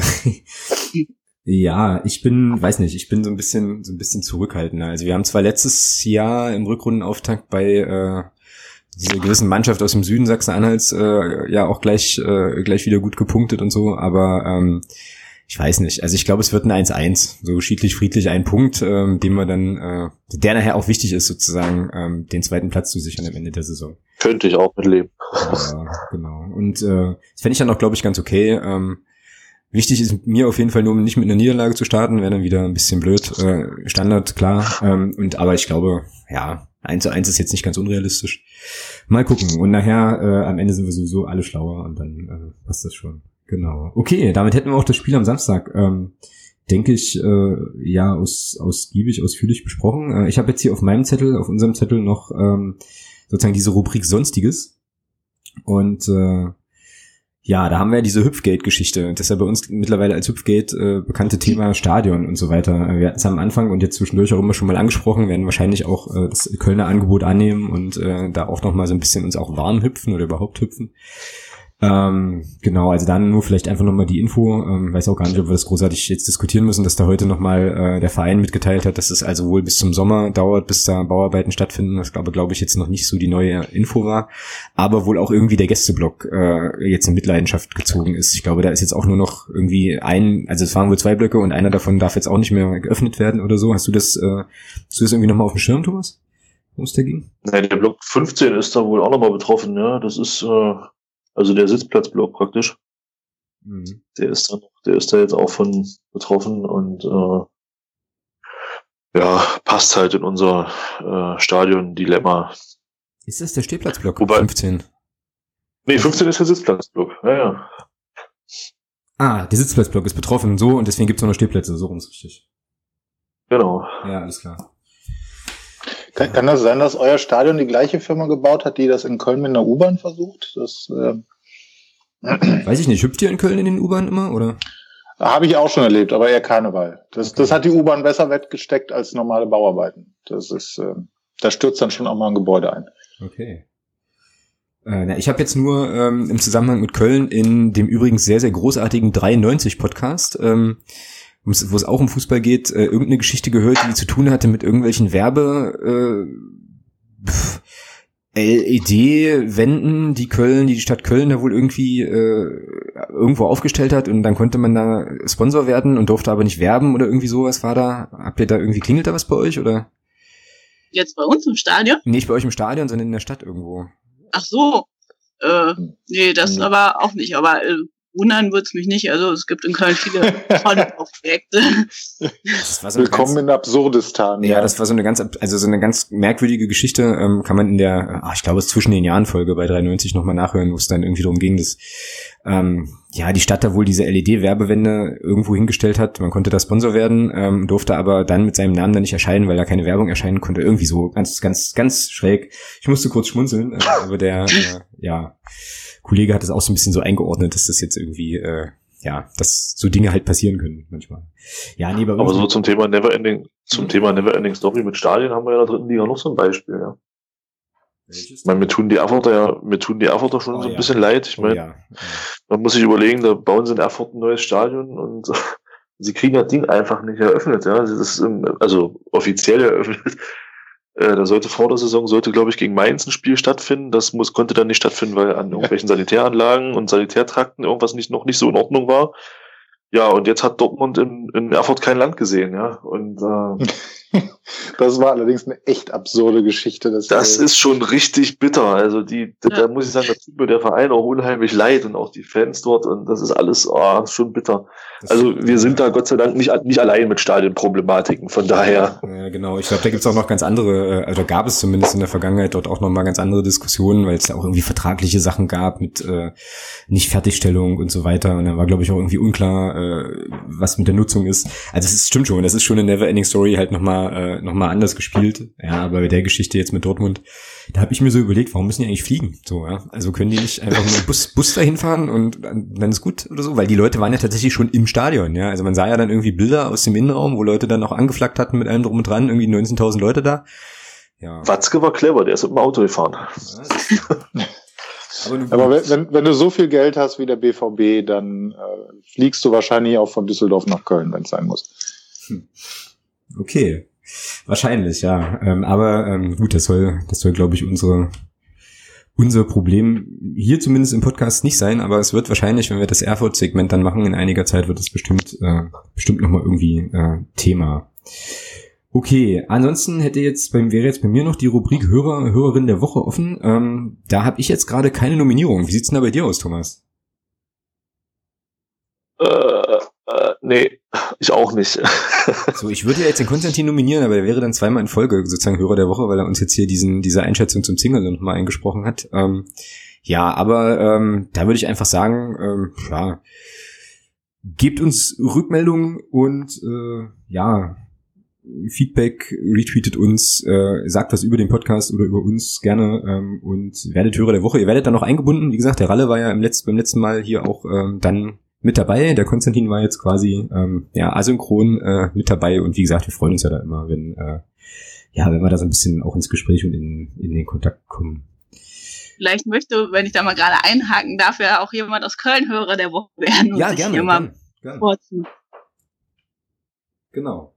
ja, ich bin, weiß nicht, ich bin so ein bisschen, so ein bisschen zurückhaltender. Also wir haben zwar letztes Jahr im Rückrundenauftakt bei äh, dieser gewissen Mannschaft aus dem Süden Sachsen-Anhalts äh, ja auch gleich, äh, gleich wieder gut gepunktet und so, aber ähm, ich weiß nicht. Also ich glaube, es wird ein 1-1, so schiedlich, friedlich ein Punkt, ähm, den wir dann, äh, der nachher auch wichtig ist, sozusagen, ähm, den zweiten Platz zu sichern am Ende der Saison. Könnte ich auch mitleben. Ja, genau. Und äh, das fände ich dann auch, glaube ich, ganz okay. Ähm, wichtig ist mir auf jeden Fall nur, nicht mit einer Niederlage zu starten, wäre dann wieder ein bisschen blöd. Äh, Standard, klar. Ähm, und aber ich glaube, ja, 1 zu 1 ist jetzt nicht ganz unrealistisch. Mal gucken. Und nachher, äh, am Ende sind wir sowieso alle schlauer und dann äh, passt das schon. Genau. Okay, damit hätten wir auch das Spiel am Samstag. Ähm, denke ich, äh, ja, aus, ausgiebig, ausführlich besprochen. Äh, ich habe jetzt hier auf meinem Zettel, auf unserem Zettel noch ähm, sozusagen diese Rubrik Sonstiges. Und äh, ja, da haben wir ja diese Hüpfgate-Geschichte. Das ist ja bei uns mittlerweile als Hüpfgate äh, bekannte Thema Stadion und so weiter. Wir hatten es am Anfang und jetzt zwischendurch auch immer schon mal angesprochen, werden wahrscheinlich auch äh, das Kölner Angebot annehmen und äh, da auch noch mal so ein bisschen uns auch warm hüpfen oder überhaupt hüpfen. Ähm, genau, also dann nur vielleicht einfach nochmal die Info. Ähm, weiß auch gar nicht, ob wir das großartig jetzt diskutieren müssen, dass da heute nochmal äh, der Verein mitgeteilt hat, dass es also wohl bis zum Sommer dauert, bis da Bauarbeiten stattfinden. Das glaube, glaube ich, jetzt noch nicht so die neue Info war. Aber wohl auch irgendwie der Gästeblock äh, jetzt in Mitleidenschaft gezogen ist. Ich glaube, da ist jetzt auch nur noch irgendwie ein, also es waren wohl zwei Blöcke und einer davon darf jetzt auch nicht mehr geöffnet werden oder so. Hast du das, äh, hast du das irgendwie nochmal auf dem Schirm, Thomas? Wo es da ging? Nein, der Block 15 ist da wohl auch nochmal betroffen, ja. Das ist äh, also der Sitzplatzblock praktisch. Mhm. Der ist da, der ist da jetzt auch von betroffen und äh, ja, passt halt in unser äh, Stadion-Dilemma. Ist das der Stehplatzblock? Wobei- 15. Nee, 15 ist der Sitzplatzblock. Ja, ja. Ah, der Sitzplatzblock ist betroffen, so, und deswegen gibt es nur noch Stehplätze, so rum ist richtig. Genau. Ja, alles klar. Kann, kann das sein, dass euer Stadion die gleiche Firma gebaut hat, die das in Köln mit einer U-Bahn versucht? Das äh, Weiß ich nicht, hüpft ihr in Köln in den U-Bahn immer, oder? habe ich auch schon erlebt, aber eher Karneval. Das, das hat die U-Bahn besser wettgesteckt als normale Bauarbeiten. Das ist, äh, da stürzt dann schon auch mal ein Gebäude ein. Okay. Äh, na, ich habe jetzt nur ähm, im Zusammenhang mit Köln in dem übrigens sehr, sehr großartigen 93-Podcast ähm, wo es auch um Fußball geht, äh, irgendeine Geschichte gehört, die zu tun hatte mit irgendwelchen Werbe äh, LED-Wänden, die Köln, die die Stadt Köln da wohl irgendwie äh, irgendwo aufgestellt hat und dann konnte man da Sponsor werden und durfte aber nicht werben oder irgendwie sowas war da. Habt ihr da irgendwie klingelt da was bei euch oder? Jetzt bei uns im Stadion? Nicht bei euch im Stadion, sondern in der Stadt irgendwo. Ach so. Äh, nee, das mhm. aber auch nicht. Aber äh, wundern wird's mich nicht. Also es gibt in Köln viele tolle Projekte. So Willkommen ganz, in Absurdistan. Ja, ja, das war so eine ganz, also so eine ganz merkwürdige Geschichte. Ähm, kann man in der, ach, ich glaube, es zwischen den Jahren Folge bei 93 nochmal nachhören, wo es dann irgendwie darum ging, dass ähm, ja die Stadt da wohl diese LED-Werbewände irgendwo hingestellt hat. Man konnte da Sponsor werden, ähm, durfte aber dann mit seinem Namen da nicht erscheinen, weil da keine Werbung erscheinen konnte. Irgendwie so ganz, ganz, ganz schräg. Ich musste kurz schmunzeln, äh, aber der, äh, ja. Kollege hat es auch so ein bisschen so eingeordnet, dass das jetzt irgendwie, äh, ja, dass so Dinge halt passieren können manchmal. Ja, nee, Aber so zum Thema Neverending, zum mhm. Thema Neverending Story mit Stadien haben wir ja in der dritten Liga noch so ein Beispiel, ja. Ich meine, mir tun die Erfurter ja, mir tun die Erfurter schon oh, so ein ja. bisschen leid. Ich meine, oh, ja. man muss sich überlegen, da bauen sie in Erfurt ein neues Stadion und sie kriegen das Ding einfach nicht eröffnet, ja. Das ist, also offiziell eröffnet. Äh, da sollte vor der Saison, sollte, glaube ich, gegen Mainz ein Spiel stattfinden. Das muss, konnte dann nicht stattfinden, weil an irgendwelchen Sanitäranlagen und Sanitärtrakten irgendwas nicht, noch nicht so in Ordnung war. Ja, und jetzt hat Dortmund in, in Erfurt kein Land gesehen, ja. Und äh, das war allerdings eine echt absurde Geschichte. Das, das ist schon richtig bitter. Also die, ja. da muss ich sagen, da tut mir der Verein auch unheimlich leid und auch die Fans dort und das ist alles oh, schon bitter. Das also wir sind da Gott sei Dank nicht, nicht allein mit Stadionproblematiken. Von daher. Ja, genau. Ich glaube, da gibt's auch noch ganz andere, äh, also gab es zumindest in der Vergangenheit dort auch noch mal ganz andere Diskussionen, weil es da auch irgendwie vertragliche Sachen gab mit äh, Nichtfertigstellung und so weiter. Und dann war, glaube ich, auch irgendwie unklar, äh, was mit der Nutzung ist. Also es stimmt schon, das ist schon eine Never-Ending Story halt nochmal äh, noch mal anders gespielt. Ja, aber bei der Geschichte jetzt mit Dortmund, da habe ich mir so überlegt, warum müssen die eigentlich fliegen? So, ja? Also können die nicht einfach nur Bus, Bus dahin fahren und dann ist gut oder so? Weil die Leute waren ja tatsächlich schon im Stadion, ja. Also man sah ja dann irgendwie Bilder aus dem Innenraum, wo Leute dann auch angeflaggt hatten mit allem drum und dran, irgendwie 19.000 Leute da. Ja. Watzke war clever, der ist mit dem Auto gefahren. Ja, aber, aber wenn, wenn, du so viel Geld hast wie der BVB, dann äh, fliegst du wahrscheinlich auch von Düsseldorf nach Köln, wenn es sein muss. Hm. Okay. Wahrscheinlich, ja. Ähm, aber ähm, gut, das soll, das soll, glaube ich, unsere unser Problem hier zumindest im Podcast nicht sein, aber es wird wahrscheinlich, wenn wir das Erfurt-Segment dann machen, in einiger Zeit wird es bestimmt, äh, bestimmt nochmal irgendwie äh, Thema. Okay, ansonsten hätte jetzt beim, wäre jetzt bei mir noch die Rubrik Hörer, Hörerin der Woche offen. Ähm, da habe ich jetzt gerade keine Nominierung. Wie sieht's denn da bei dir aus, Thomas? Äh, nee, ich auch nicht. so, ich würde ja jetzt den Konstantin nominieren, aber er wäre dann zweimal in Folge sozusagen Hörer der Woche, weil er uns jetzt hier diesen, diese Einschätzung zum Single nochmal eingesprochen hat. Ähm, ja, aber ähm, da würde ich einfach sagen, ähm, ja, gebt uns Rückmeldungen und äh, ja, Feedback, retweetet uns, äh, sagt was über den Podcast oder über uns gerne ähm, und werdet Hörer der Woche. Ihr werdet dann noch eingebunden. Wie gesagt, der Ralle war ja im letzten, beim letzten Mal hier auch ähm, dann mit dabei. Der Konstantin war jetzt quasi ähm, ja asynchron äh, mit dabei und wie gesagt, wir freuen uns ja da immer, wenn äh, ja, wenn wir da so ein bisschen auch ins Gespräch und in, in den Kontakt kommen. Vielleicht möchte, wenn ich da mal gerade einhaken darf, ja auch jemand aus Köln Hörer der Woche werden. Ja, gerne, gerne, gerne. Genau.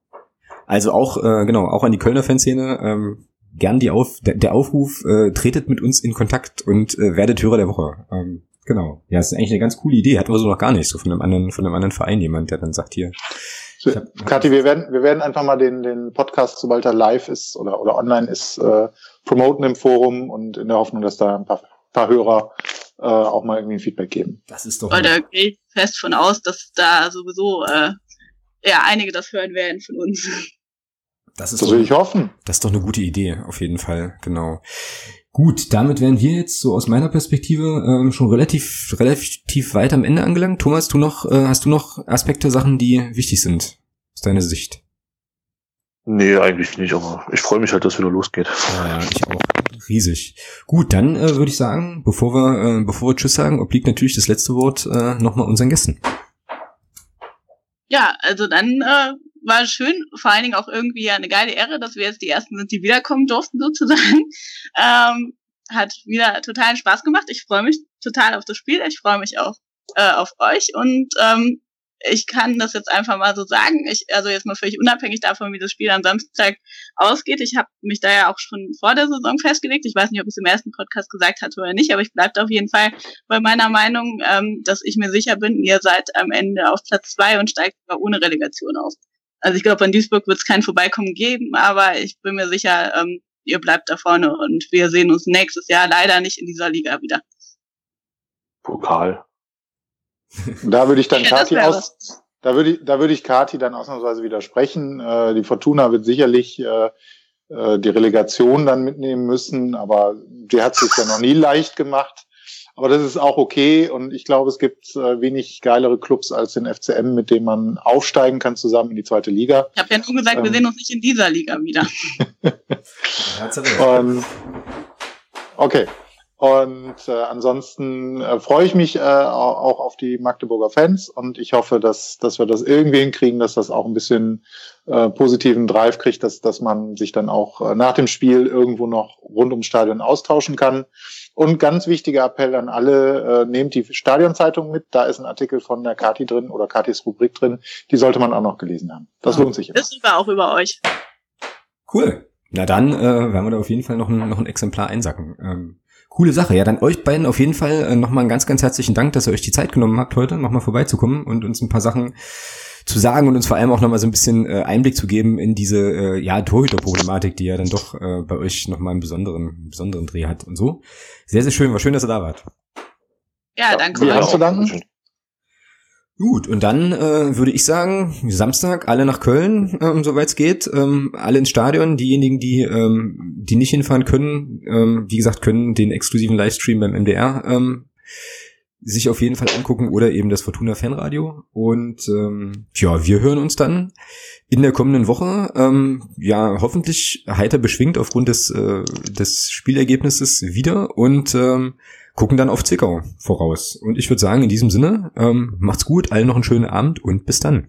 Also auch, äh, genau, auch an die Kölner Fanszene, ähm, gern die Auf, der, der Aufruf, äh, tretet mit uns in Kontakt und äh, werdet Hörer der Woche. Ähm, Genau. Ja, das ist eigentlich eine ganz coole Idee. Hatten wir so noch gar nicht, so von einem anderen, von einem anderen Verein jemand, der dann sagt hier. Hab, Kathi, wir werden, wir werden einfach mal den, den Podcast, sobald er live ist oder, oder online ist, äh, promoten im Forum und in der Hoffnung, dass da ein paar, paar Hörer äh, auch mal irgendwie ein Feedback geben. Das ist doch. Weil da gehe ich fest von aus, dass da sowieso äh, ja einige das hören werden von uns. Das ist das will ich hoffen. Das ist doch eine gute Idee, auf jeden Fall, genau. Gut, damit wären wir jetzt so aus meiner Perspektive ähm, schon relativ relativ weit am Ende angelangt. Thomas, du noch äh, hast du noch Aspekte, Sachen, die wichtig sind aus deiner Sicht? Nee, eigentlich nicht, aber ich freue mich halt, dass es wieder losgeht. Ja, ja, ich auch. Riesig. Gut, dann äh, würde ich sagen, bevor wir, äh, bevor wir Tschüss sagen, obliegt natürlich das letzte Wort äh, nochmal unseren Gästen. Ja, also dann äh, war schön, vor allen Dingen auch irgendwie eine geile Ehre, dass wir jetzt die ersten sind, die wiederkommen durften sozusagen. Ähm, hat wieder totalen Spaß gemacht. Ich freue mich total auf das Spiel. Ich freue mich auch äh, auf euch und ähm, ich kann das jetzt einfach mal so sagen. Ich, also jetzt mal völlig unabhängig davon, wie das Spiel am Samstag ausgeht. Ich habe mich da ja auch schon vor der Saison festgelegt. Ich weiß nicht, ob ich es im ersten Podcast gesagt hatte oder nicht, aber ich bleibe auf jeden Fall bei meiner Meinung, ähm, dass ich mir sicher bin, ihr seid am Ende auf Platz zwei und steigt sogar ohne Relegation auf. Also ich glaube, an Duisburg wird es kein Vorbeikommen geben, aber ich bin mir sicher, ähm, ihr bleibt da vorne und wir sehen uns nächstes Jahr leider nicht in dieser Liga wieder. Pokal. Da würde ich dann ja, Kati aus, da würde ich, da würde ich Kati dann ausnahmsweise widersprechen. Äh, die Fortuna wird sicherlich äh, äh, die Relegation dann mitnehmen müssen, aber die hat sich ja noch nie leicht gemacht. Aber das ist auch okay und ich glaube, es gibt äh, wenig geilere Clubs als den FCM, mit dem man aufsteigen kann zusammen in die zweite Liga. Ich habe ja nur gesagt, ähm, wir sehen uns nicht in dieser Liga wieder. und, okay. Und äh, ansonsten äh, freue ich mich äh, auch auf die Magdeburger Fans und ich hoffe, dass, dass wir das irgendwie hinkriegen, dass das auch ein bisschen äh, positiven Drive kriegt, dass, dass man sich dann auch äh, nach dem Spiel irgendwo noch rund ums Stadion austauschen kann. Und ganz wichtiger Appell an alle, äh, nehmt die Stadionzeitung mit, da ist ein Artikel von der Kati drin oder Katis Rubrik drin, die sollte man auch noch gelesen haben. Das lohnt sich immer. Wissen wir auch über euch. Cool. Na dann äh, werden wir da auf jeden Fall noch ein, noch ein Exemplar einsacken. Ähm Coole Sache. Ja, dann euch beiden auf jeden Fall äh, nochmal einen ganz, ganz herzlichen Dank, dass ihr euch die Zeit genommen habt, heute nochmal vorbeizukommen und uns ein paar Sachen zu sagen und uns vor allem auch nochmal so ein bisschen äh, Einblick zu geben in diese äh, ja, Torhüter-Problematik, die ja dann doch äh, bei euch nochmal einen besonderen, besonderen Dreh hat und so. Sehr, sehr schön. War schön, dass ihr da wart. Ja, danke. Ja, hast du danken? Gut, und dann äh, würde ich sagen, Samstag alle nach Köln, ähm, soweit es geht, ähm, alle ins Stadion. Diejenigen, die ähm, die nicht hinfahren können, ähm, wie gesagt, können den exklusiven Livestream beim MDR ähm, sich auf jeden Fall angucken oder eben das Fortuna Fanradio. Und ähm, ja, wir hören uns dann in der kommenden Woche. Ähm, ja, hoffentlich heiter beschwingt aufgrund des äh, des Spielergebnisses wieder und ähm, gucken dann auf Zwickau voraus. Und ich würde sagen, in diesem Sinne, ähm, macht's gut, allen noch einen schönen Abend und bis dann.